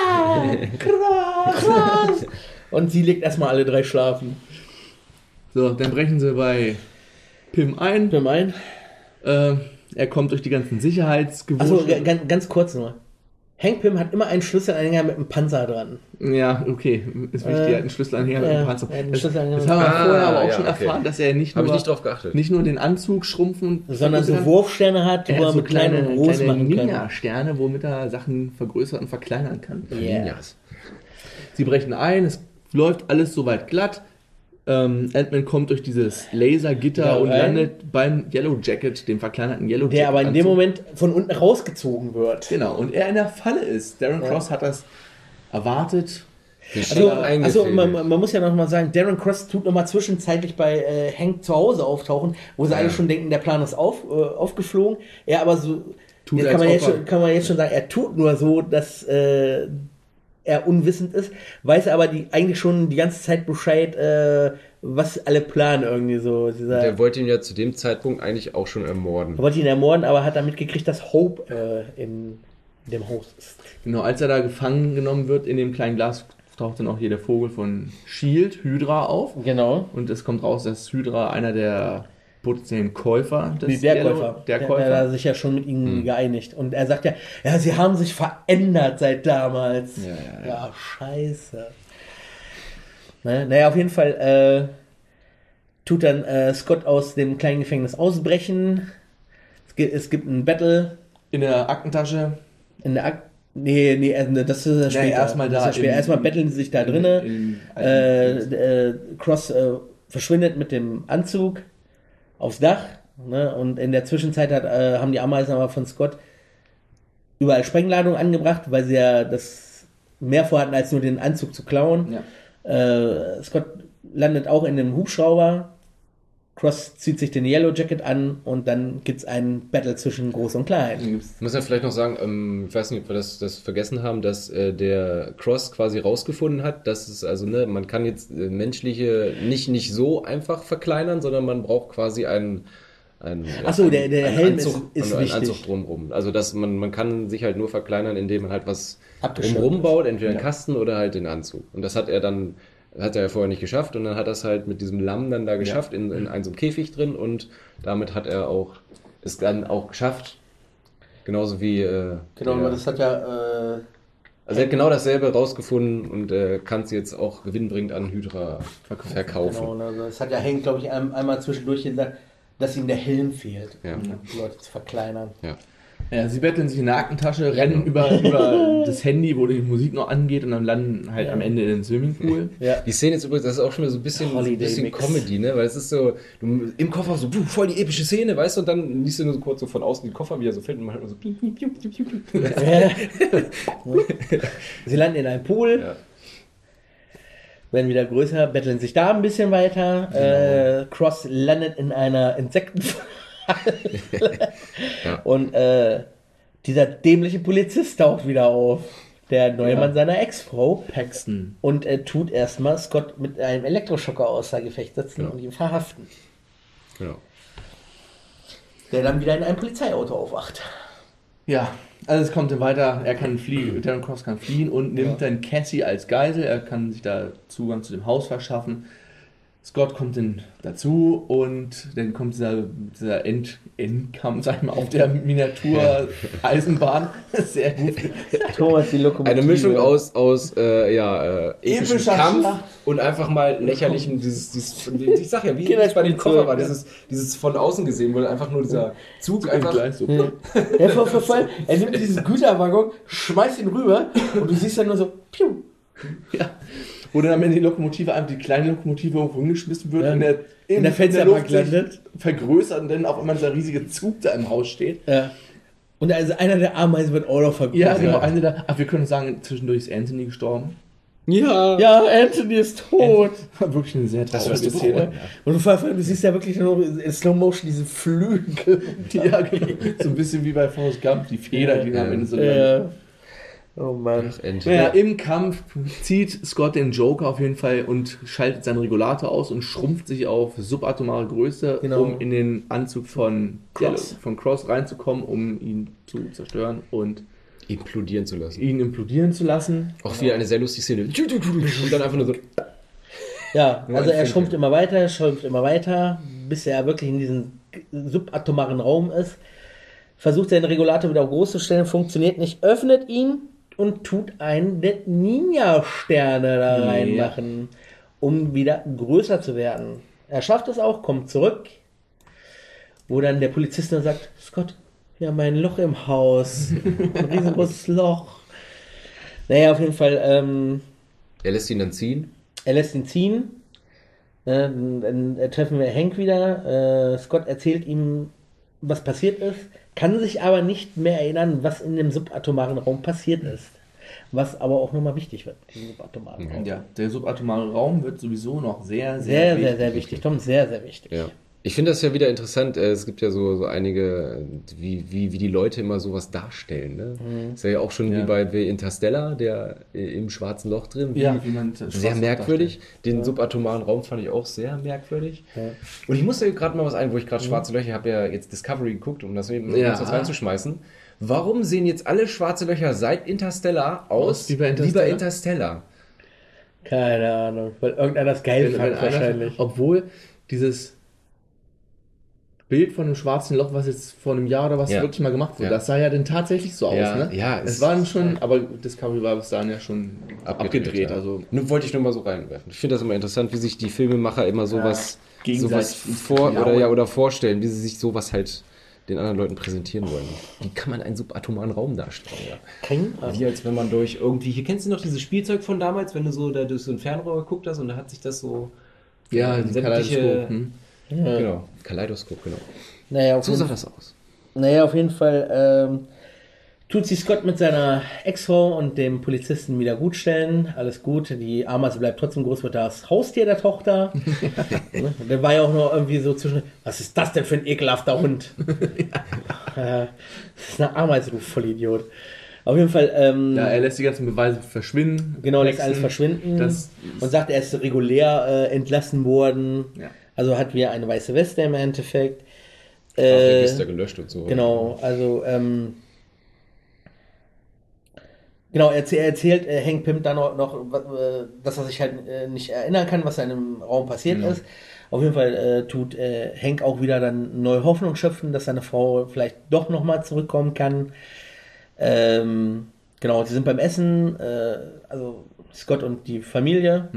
E: Ah, krass, krass. Und sie legt erstmal alle drei schlafen.
C: So, dann brechen sie bei Pim ein.
E: Wir meinen,
C: Äh, Er kommt durch die ganzen Sicherheitsgewusche.
E: Also ganz, ganz kurz nur. Hank Pym hat immer einen Schlüsselanhänger mit einem Panzer dran.
C: Ja, okay, ist wichtig.
E: Äh,
C: er hat einen Schlüsselanhänger mit
E: ja,
C: einem Panzer.
E: er einen
C: Das,
E: Schlüsselanhänger
C: das
E: mit-
C: haben wir
D: Ah,
C: vorher aber auch
D: ja,
C: schon
D: okay.
C: erfahren, dass er nicht nur,
D: ich nicht drauf geachtet.
C: nicht nur den Anzug schrumpfen
E: Sondern so Wurfsterne hat,
C: er
E: wo er
C: so
E: mit kleinen
C: kleine,
E: und groß
C: kleine
E: machen kann.
C: Ninja-Sterne, womit er Sachen vergrößern und verkleinern kann.
E: Yeah.
D: Ninjas.
C: Sie brechen ein, es läuft alles soweit glatt. Ähm, Ant-Man kommt durch dieses Lasergitter
E: Ja,
C: und landet beim Yellow Jacket, dem verkleinerten Yellow Jacket.
E: Der aber in dem. Moment von unten rausgezogen wird.
C: Genau, und er in der Falle ist. Darren
E: Ja.
C: Cross hat das erwartet.
E: Also, also man, man muss ja noch mal sagen, Darren Cross tut noch mal zwischenzeitlich bei äh, Hank zu Hause auftauchen, wo sie alle schon denken, der Plan ist auf, äh, aufgeflogen. Er aber so,
C: Tut,
E: kann, man jetzt
C: er-
E: schon, kann man jetzt schon sagen, er tut nur so, dass äh, er unwissend ist, weiß aber die, eigentlich schon die ganze Zeit Bescheid, äh, was alle planen irgendwie so. Dieser,
D: Der wollte ihn ja zu dem Zeitpunkt eigentlich auch schon ermorden.
E: er wollte ihn ermorden, aber hat dann mitgekriegt, dass Hope äh, in dem Haus ist.
C: Genau, als er da gefangen genommen wird in dem kleinen Glas, taucht dann auch hier der Vogel von Shield, Hydra, auf.
E: Genau.
C: Und es kommt raus, dass Hydra einer der potenziellen Käufer des
E: Nee, der
C: Yellow-
E: Käufer.
C: Der
E: Der,
C: Käufer.
E: der hat sich ja schon mit ihnen geeinigt. Und er sagt ja, ja, sie haben sich verändert seit damals.
C: Ja, ja, ja.
E: scheiße. Ne? Naja, auf jeden Fall äh, tut dann äh, Scott aus dem kleinen Gefängnis ausbrechen. Es gibt, es gibt ein Battle
C: in der Aktentasche.
E: in der Ak Nee, nee, äh, das ist später.
C: erstmal
E: Das
C: da
E: ist
C: im-
E: Erstmal betteln sie sich da drinnen. Äh, äh, Cross äh, verschwindet mit dem Anzug aufs Dach. Ne? Und in der Zwischenzeit hat, äh, haben die Ameisen aber von Scott überall Sprengladungen angebracht, weil sie ja das mehr vorhatten, als nur den Anzug zu klauen.
C: Ja.
E: Äh, Scott landet auch in dem Hubschrauber. Cross zieht sich den Yellow Jacket an und dann gibt es ein Battle zwischen Groß und Klein.
D: Muss ja vielleicht noch sagen, ähm, ich weiß nicht, ob wir das, das vergessen haben, dass äh, der Cross quasi rausgefunden hat, dass es also, ne, man kann jetzt äh, menschliche nicht, nicht so einfach verkleinern, sondern man braucht quasi einen, einen,
E: Ach so, der- der
D: einen
E: Helm
D: Anzug,
E: ist- ist
D: einen
E: wichtig.
D: Anzug drumrum. Also dass man, man kann sich halt nur verkleinern, indem man halt was drumrum baut, entweder einen
E: Ja.
D: Kasten oder halt den Anzug. Und das hat er dann, hat er ja vorher nicht geschafft und dann hat er es halt mit diesem Lamm dann da geschafft, in, in einem so Käfig drin und damit hat er auch, es dann auch geschafft, genauso wie, äh,
E: Genau,
D: der-
E: aber das hat ja äh,
D: also er hat genau dasselbe rausgefunden und äh, kann es jetzt auch gewinnbringend an Hydra verkaufen.
E: Genau, also das hat ja Hank, glaube ich, ein, einmal zwischendurch gesagt, dass ihm der Helm fehlt,
D: Ja.
E: um die Leute zu verkleinern.
D: Ja.
C: Ja, sie betteln sich in der Aktentasche, rennen über, über das Handy, wo die Musik noch angeht und dann landen halt
E: Ja.
C: am Ende in den Swimmingpool.
E: Ja.
D: Die Szene ist übrigens, das ist auch schon wieder so ein bisschen, so ein bisschen. Comedy, ne? Weil es ist so, du, im Koffer so, voll die epische Szene, weißt du, und dann liest du nur so kurz so von außen den Koffer, wie er so fällt und man nur so.
E: Sie landen in einem Pool,
D: Ja.
E: werden wieder größer, betteln sich da ein bisschen weiter. Äh, Cross landet in einer Insektenfalle.
D: Ja.
E: Und äh, dieser dämliche Polizist taucht wieder auf. Der neue Mann seiner Ex-Frau.
C: Paxton.
E: Und er tut erstmal Scott mit einem Elektroschocker außer Gefecht setzen
D: Ja.
E: und ihn verhaften.
D: Genau.
E: Der dann wieder in einem Polizeiauto aufwacht.
C: Ja, also es kommt dann weiter, er kann fliehen, Darren Cross kann fliehen und nimmt dann Cassie als Geisel, er kann sich da Zugang zu dem Haus verschaffen. Scott kommt dann dazu und dann kommt dieser, dieser End, Endkampf, sag ich mal, auf der Miniatur-Eisenbahn. Sehr gut.
E: Thomas, die Lokomotive.
D: Eine Mischung aus, aus äh, ja, äh, epischem
C: Epischer
D: Kampf
C: Schlacht.
D: und einfach mal lächerlichem, dieses, dieses ich sag ja, wie es bei dem Koffer war, dieses, dieses von außen gesehen, wo einfach nur dieser Zug einfach,
C: so.
E: Ja, ja vor, vor allem, er nimmt diesen Güterwaggon, schmeißt ihn rüber und du siehst dann nur so, piu.
C: Ja. Wo dann am Ende die Lokomotive einfach die kleine Lokomotive irgendwo hingeschmissen wird
E: Ja.
C: und der
E: In der Fensterbank landet.
C: vergrößert und dann auf einmal dieser riesige Zug da im Haus steht.
E: Ja. Und also einer der Ameisen wird auch noch vergrößert.
C: Ja, genau. Eine da, ach, wir können sagen, zwischendurch ist Anthony gestorben.
D: ja,
E: Ja, Anthony ist tot.
C: War wirklich eine sehr traurige Szene.
E: Und du, vor allem, du siehst ja wirklich nur in Slow Motion diese Flügel.
C: Ja, genau. So ein bisschen wie bei Forrest Gump, die Feder, die
D: Ja.
C: am Ende so
E: Ja. Oh Mann.
D: Ach, endlich.
C: Naja, im Kampf zieht Scott den Joker auf jeden Fall und schaltet seinen Regulator aus und schrumpft sich auf subatomare Größe,
E: Genau.
C: um in den Anzug von
E: Cross.
C: Ja, von Cross reinzukommen, um ihn zu zerstören und
D: implodieren zu lassen.
C: ihn implodieren zu lassen.
D: Auch wieder eine sehr lustige Szene. Und dann einfach nur so,
E: Ja, also er schrumpft immer weiter, schrumpft immer weiter, bis er wirklich in diesem subatomaren Raum ist. versucht seinen Regulator wieder auf groß zu stellen, funktioniert nicht, öffnet ihn und tut einen der Ninja-Sterne da
C: Ja.
E: reinmachen, um wieder größer zu werden. Er schafft es auch, kommt zurück, wo dann der Polizist dann sagt, Scott, wir haben ein Loch im Haus, ein riesengroßes Loch. Naja, auf jeden Fall, ähm,
D: Er lässt ihn dann ziehen.
E: er lässt ihn ziehen. Äh, Dann treffen wir Hank wieder. Äh, Scott erzählt ihm, was passiert ist, kann sich aber nicht mehr erinnern, was in dem subatomaren Raum passiert ist. Was aber auch nochmal wichtig wird, im subatomaren Raum.
C: Ja, der subatomare Raum wird sowieso noch sehr,
E: Sehr, sehr, sehr wichtig. Tom, sehr, sehr wichtig.
D: Ja. Ich finde das ja wieder interessant. äh, Es gibt ja so, so einige, wie, wie, wie die Leute immer sowas darstellen. Ne? Ist ja auch schon
C: Ja.
D: wie bei bei Interstellar, der äh, im schwarzen Loch drin. Wie,
C: Ja, wie man
D: sehr merkwürdig. Den subatomaren Raum fand ich auch sehr merkwürdig. Und ich musste gerade mal was ein, wo ich gerade schwarze Löcher habe ja jetzt Discovery geguckt, um das eben
C: Ja.
D: was reinzuschmeißen. Warum sehen jetzt alle schwarze Löcher seit Interstellar aus
C: Aus wie bei Interstellar?
D: Interstellar?
E: Keine Ahnung, weil irgendeiner das geil fand
C: einer,
E: wahrscheinlich.
C: obwohl dieses Bild von einem schwarzen Loch, was jetzt vor einem Jahr oder was
D: Ja.
C: wirklich mal gemacht wurde,
D: Ja.
C: das sah ja dann tatsächlich so
D: Ja,
C: aus, ne?
D: ja,
C: es
D: es-
C: waren schon, aber Discovery war bis dahin ja schon abgedreht,
D: ja.
C: also
D: Nur wollte ich nur mal so reinwerfen. Ich finde das immer interessant, wie sich die Filmemacher immer sowas,
C: Gegenseitig
D: sowas vor oder, ja, oder vorstellen, wie sie sich sowas halt den anderen Leuten präsentieren wollen. Wie kann man einen subatomaren Raum darstellen? Ja?
E: Keine Ahnung.
D: Wie als wenn man durch irgendwie, hier kennst du noch dieses Spielzeug von damals, wenn du so da durch so ein Fernrohr geguckt hast und da hat sich das so
C: ja, die
D: sämtliche-
C: Kaleidoskop, hm?
D: Genau, Kaleidoskop, genau.
E: Naja,
D: So sah das aus.
E: Naja, auf jeden Fall ähm, tut sich Scott mit seiner Ex-Frau und dem Polizisten wieder gutstellen. Alles gut. Die Ameise bleibt trotzdem groß, wird das Haustier der Tochter. Ne? Der war ja auch noch irgendwie so zwischen. Was ist das denn für ein ekelhafter Hund? Äh, das ist eine Ameise, du Vollidiot. Auf jeden Fall. Ähm,
C: Ja, er lässt die ganzen Beweise verschwinden.
E: Genau, lässt alles verschwinden und sagt, er ist regulär äh, entlassen worden.
C: Ja.
E: Also hat wieder eine weiße Weste im Endeffekt.
D: Äh, Register gelöscht und so.
E: Genau, also ähm, genau, er, erzäh- er erzählt äh, Hank Pym dann noch, noch äh, dass er sich halt äh, nicht erinnern kann, was in einem Raum passiert ist. Auf jeden Fall äh, tut äh, Hank auch wieder dann neue Hoffnung schöpfen, dass seine Frau vielleicht doch nochmal zurückkommen kann. Ähm, genau, sie sind beim Essen, äh, also Scott und die Familie,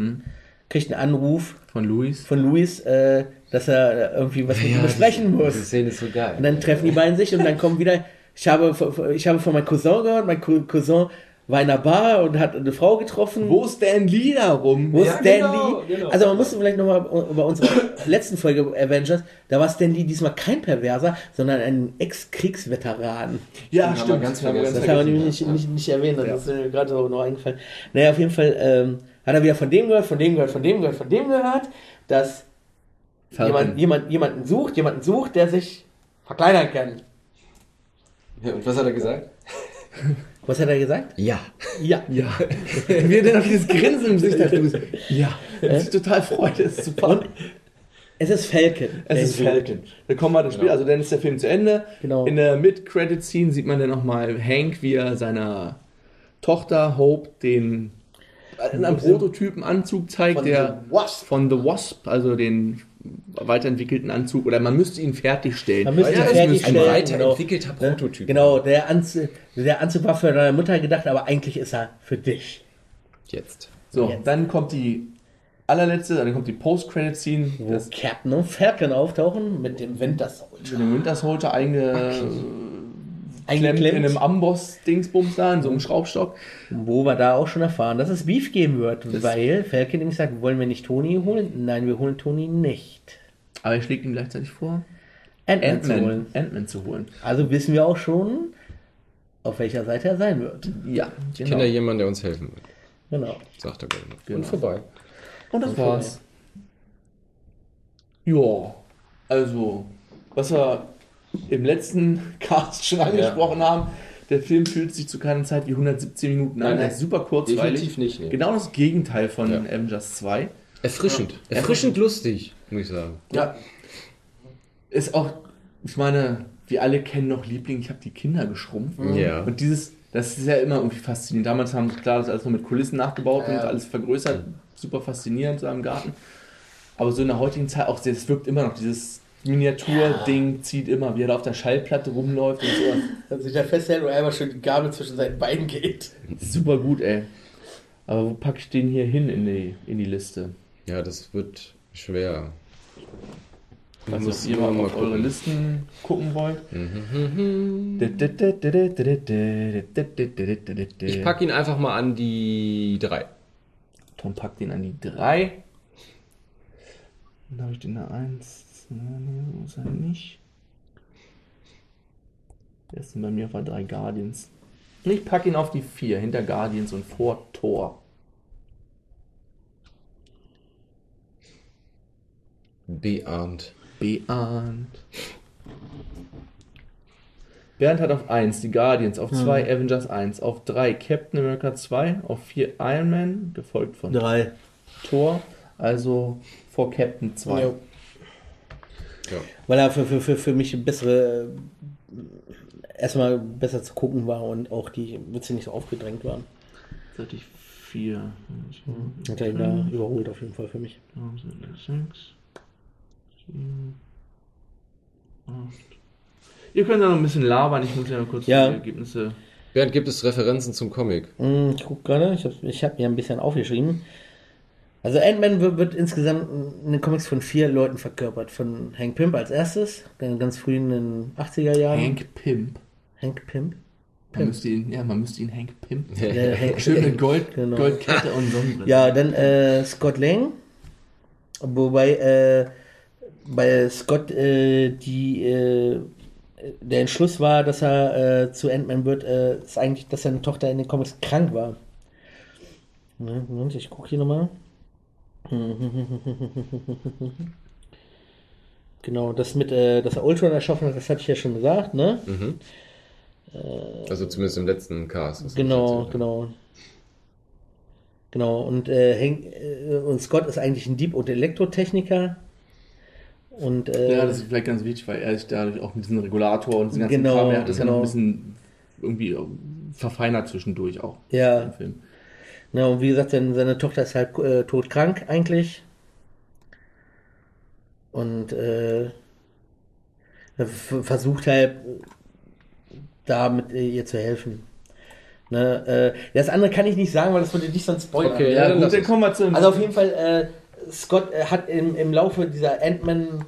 E: kriegt einen Anruf
C: von Luis.
E: von Luis, äh, dass er irgendwie was mit ihm besprechen muss.
D: Die Szene ist so geil.
E: Und dann treffen die beiden sich und dann kommen wieder. Ich habe, ich habe von meinem Cousin gehört, mein Cou- Cousin war in einer Bar und hat eine Frau getroffen.
C: Wo ist Stan Lee da rum?
E: Wo ist
D: Ja,
E: Stan
D: genau,
E: Lee?
D: genau.
E: Also man musste vielleicht nochmal über unsere letzten Folge Avengers, da war Stan Lee diesmal kein Perverser, sondern ein Ex-Kriegsveteran.
C: Ja,
D: wir
C: stimmt.
D: ganz
C: haben wir
D: vergessen.
E: Das haben wir nicht, nicht, nicht erwähnt, das ist mir gerade so noch eingefallen. Naja, auf jeden Fall ähm, hat er wieder von dem gehört, von dem gehört, von dem gehört, von dem gehört, dass jemand, jemand, jemanden sucht, jemanden sucht, der sich verkleinern kann.
D: Ja, und was hat er gesagt?
E: Was hat er gesagt?
D: Ja.
E: Ja.
C: Ja. Wie er denn auf dieses Grinsen im Gesicht hat. Ja. Er sich total freut. Das ist super.
E: Und es ist Falcon.
C: Es ist Falcon. Dann kommen wir das Spiel, also dann ist der Film zu Ende.
E: Genau.
C: In der Mid-Credit-Scene sieht man dann nochmal Hank, wie er seiner Tochter Hope den in einem Prototypen Anzug zeigt,
E: Von
C: der
E: The Wasp.
C: von The Wasp, also den weiterentwickelten Anzug, oder man müsste ihn fertigstellen.
E: Man müsste
C: Ja,
E: ihn fertigstellen.
D: Ein
E: genau.
D: weiterentwickelter
E: Ne?
D: Prototyp.
E: Genau, der Anzug, der Anzug war für deine Mutter gedacht, aber eigentlich ist er für dich.
D: Jetzt.
C: So,
E: Jetzt.
C: dann kommt die allerletzte, dann kommt die Post-Credit-Scene,
E: Wo
C: das
E: Captain und Falcon auftauchen mit dem Winter Soldier.
C: mit dem Winter Soldier einge
E: Eingeklemmt.
C: in einem Amboss-Dingsbums da, in so einem Schraubstock.
E: Wo wir da auch schon erfahren, dass es Beef geben wird,
C: Das-
E: weil Falcon nämlich sagt, wollen wir nicht Tony holen? Nein, wir holen Tony nicht.
C: Aber er schlägt ihm gleichzeitig vor,
E: Ant-Man zu
C: Ant-Man
E: holen.
C: Ant zu holen.
E: Also wissen wir auch schon, auf welcher Seite er sein wird.
C: Ja,
D: Ich kenne ja jemanden, der uns helfen will.
E: Genau.
D: Sagt er gleich noch.
C: Genau.
D: Und vorbei.
C: Und das war's. Ja, also, was wir im letzten Cast schon angesprochen haben, der Film fühlt sich zu keiner Zeit wie 117 Minuten an.
D: Nein,
C: Er
D: nein.
C: ist super kurzweilig.
D: Definitiv nicht, nee.
C: Genau das Gegenteil von
D: Ja.
C: Avengers 2.
D: Erfrischend. Erfrischend lustig, muss ich sagen.
C: Ja. Ist auch, ich meine, wir alle kennen noch Liebling, ich habe die Kinder geschrumpft.
D: Ja.
C: Und dieses, das ist ja immer irgendwie faszinierend. Damals haben sie klar das alles noch mit Kulissen nachgebaut
E: Ja.
C: und alles vergrößert. Super faszinierend so im Garten. Aber so in der heutigen Zeit auch, es wirkt immer noch dieses Miniatur-Ding zieht immer, wie er da auf der Schallplatte rumläuft und so.
E: Dass sich da festhält und einmal schon die Gabel zwischen seinen Beinen geht.
C: Super gut, ey. Aber wo packe ich den hier hin in die, in die Liste?
D: Ja, das wird schwer.
C: Also,
D: Muss
C: ihr
D: immer
C: mal auf
D: gucken.
C: eure Listen gucken wollt.
D: Ich packe ihn einfach mal an die 3.
C: Tom packt ihn an die 3. Dann habe ich den da 1. So ist er nicht. Der ist bei mir auf der 3 Guardians. Und ich packe ihn auf die 4, hinter Guardians und vor Tor.
D: Beahnt.
C: Beahnt. Bernd hat auf 1 die Guardians, auf 2 Avengers 1, auf 3 Captain America 2, auf 4 Iron Man, gefolgt von
E: Drei.
C: Thor, also vor Captain 2.
E: Ja.
D: Ja.
E: Weil er für, für, für, für mich bessere, erstmal besser zu gucken war und auch die Witze nicht so aufgedrängt waren.
C: Sollte ich 4.
E: Hat er ihn da überholt auf jeden Fall für mich.
C: 6, 7, 8. Ihr könnt da noch ein bisschen labern, ich muss ja noch kurz
E: Ja.
C: die Ergebnisse.
D: Bernd, gibt es Referenzen zum Comic?
E: Hm, Ich gucke gerade, ich habe ich hab mir ein bisschen aufgeschrieben. Also Ant-Man wird, wird insgesamt in den Comics von vier Leuten verkörpert. Von Hank Pym als erstes, ganz früh in den 80er Jahren.
C: Hank Pimp.
E: Hank Pym.
C: Man müsste ihn, ja, man müsste ihn Hank Pimp.
E: Äh, Hank-
C: Schön mit Gold,
E: Genau.
C: Goldkette und Sonnenbrille.
E: Ja, dann äh, Scott Lang. Wobei äh, bei Scott äh, die, äh, der Entschluss war, dass er äh, zu Ant-Man wird, äh, ist eigentlich, dass seine Tochter in den Comics krank war. Ne, Moment, ich gucke hier nochmal. Genau, das mit, äh, dass er Ultron erschaffen hat, das hatte ich ja schon gesagt, ne?
D: Also zumindest im letzten Cast.
E: Genau, genau. Genau, und, äh, Hank, äh, und Scott ist eigentlich ein Dieb und Elektrotechniker. Und, äh,
C: Ja, das ist vielleicht ganz wichtig, weil er sich dadurch auch mit diesem Regulator und diesem ganzen
E: Genau,
C: Kram, er hat das ja noch ein
E: genau.
C: bisschen irgendwie verfeinert zwischendurch auch
E: Ja.
C: im Film.
E: Na, und wie gesagt, seine, seine Tochter ist halt äh, todkrank eigentlich. Und äh, er versucht halt da mit äh, ihr zu helfen. Ne, äh, das andere kann ich nicht sagen, weil das würde dich sonst spoilern.
D: Okay,
C: Ja,
D: dann
C: gut, dann kommen wir zu
E: Also auf jeden Fall, äh, Scott äh, hat im, im Laufe dieser Ant-Man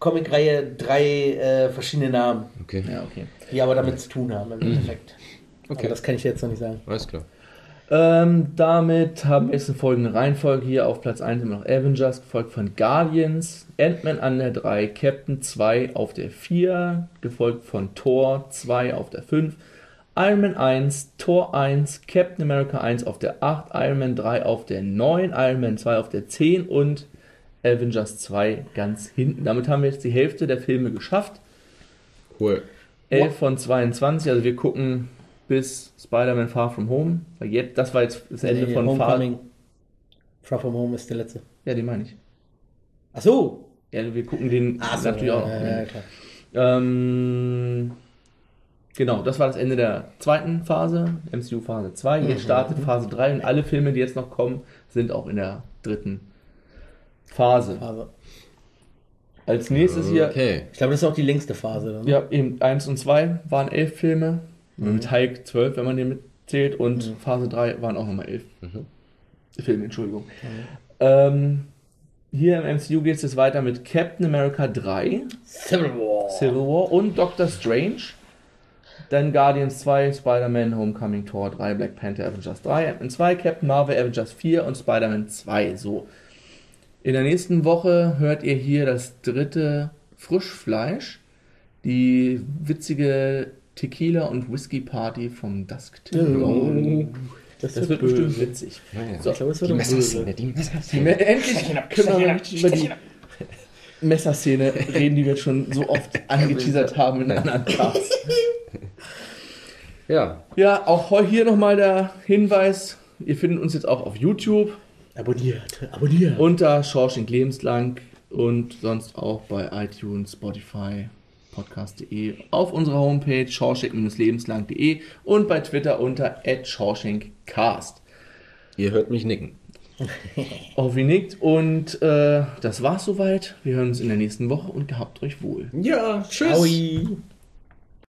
E: Comic-Reihe drei äh, verschiedene Namen,
D: Okay,
C: Ja, okay.
E: die aber damit zu tun haben im Endeffekt.
D: Okay.
E: Aber das kann ich jetzt noch nicht sagen.
D: alles klar.
C: Ähm, damit haben wir jetzt in folgende Reihenfolge hier auf Platz 1 immer noch Avengers, gefolgt von Guardians, Ant-Man an der 3, Captain 2 auf der 4, gefolgt von Thor 2 auf der 5, Iron Man 1, Thor 1, Captain America 1 auf der 8, Iron Man 3 auf der 9, Iron Man 2 auf der 10 und Avengers 2 ganz hinten. Damit haben wir jetzt die Hälfte der Filme geschafft.
D: Cool.
C: 11 von 22, also wir gucken bis Spider-Man Far From Home. Weil jetzt, das war jetzt das Ende
E: Nee,
C: von Far
E: Homecoming. Far From Home ist der letzte.
C: Ja, den meine ich.
E: Ach so.
C: Ja, wir gucken den
E: so,
C: natürlich auch. noch.
E: ja, ja, klar.
C: Ähm, genau, das war das Ende der zweiten Phase, MCU Phase 2.
E: Mhm.
C: Jetzt startet Phase 3 und alle Filme, die jetzt noch kommen, sind auch in der dritten Phase.
E: Aber
C: Als nächstes hier,
D: Okay.
E: ich glaube, das ist auch die längste Phase. Dann.
C: ja, eben 1 und 2 waren elf Filme,
E: Mhm.
C: mit Hulk 12, wenn man den mitzählt, und Phase 3 waren auch nochmal elf Filme, Entschuldigung. Ähm, hier im MCU geht es jetzt weiter mit Captain America 3.
E: Civil War.
C: Civil War und Doctor Strange. Dann Guardians 2, Spider-Man, Homecoming, Thor 3, Black Panther, Avengers 3, Ant-Man 2, Captain Marvel, Avengers 4 und Spider-Man 2. So. In der nächsten Woche hört ihr hier das dritte Frischfleisch, die witzige Tequila- und Whisky-Party vom Dusk Till.
E: Oh. Das,
C: Das
E: wird
C: wird bestimmt witzig.
E: Ich glaube, es wird
D: Die Messerszene, die Messerszene.
C: Endlich können wir über die Messerszene reden, die wir schon so oft angeteasert haben in anderen Casts.
D: Ja,
C: Ja, auch hier nochmal der Hinweis. Ihr findet uns jetzt auch auf YouTube
E: Abonniert. Abonniert.
C: unter Schorschink lebenslang und sonst auch bei iTunes, Spotify, podcast.de, auf unserer Homepage schorschink-lebenslang.de und bei Twitter unter @schorschenkcast.
D: ihr hört mich nicken.
C: Orvi nickt und äh, das war's soweit. Wir hören uns in der nächsten Woche und gehabt euch wohl.
D: Ja, tschüss.
E: Aui.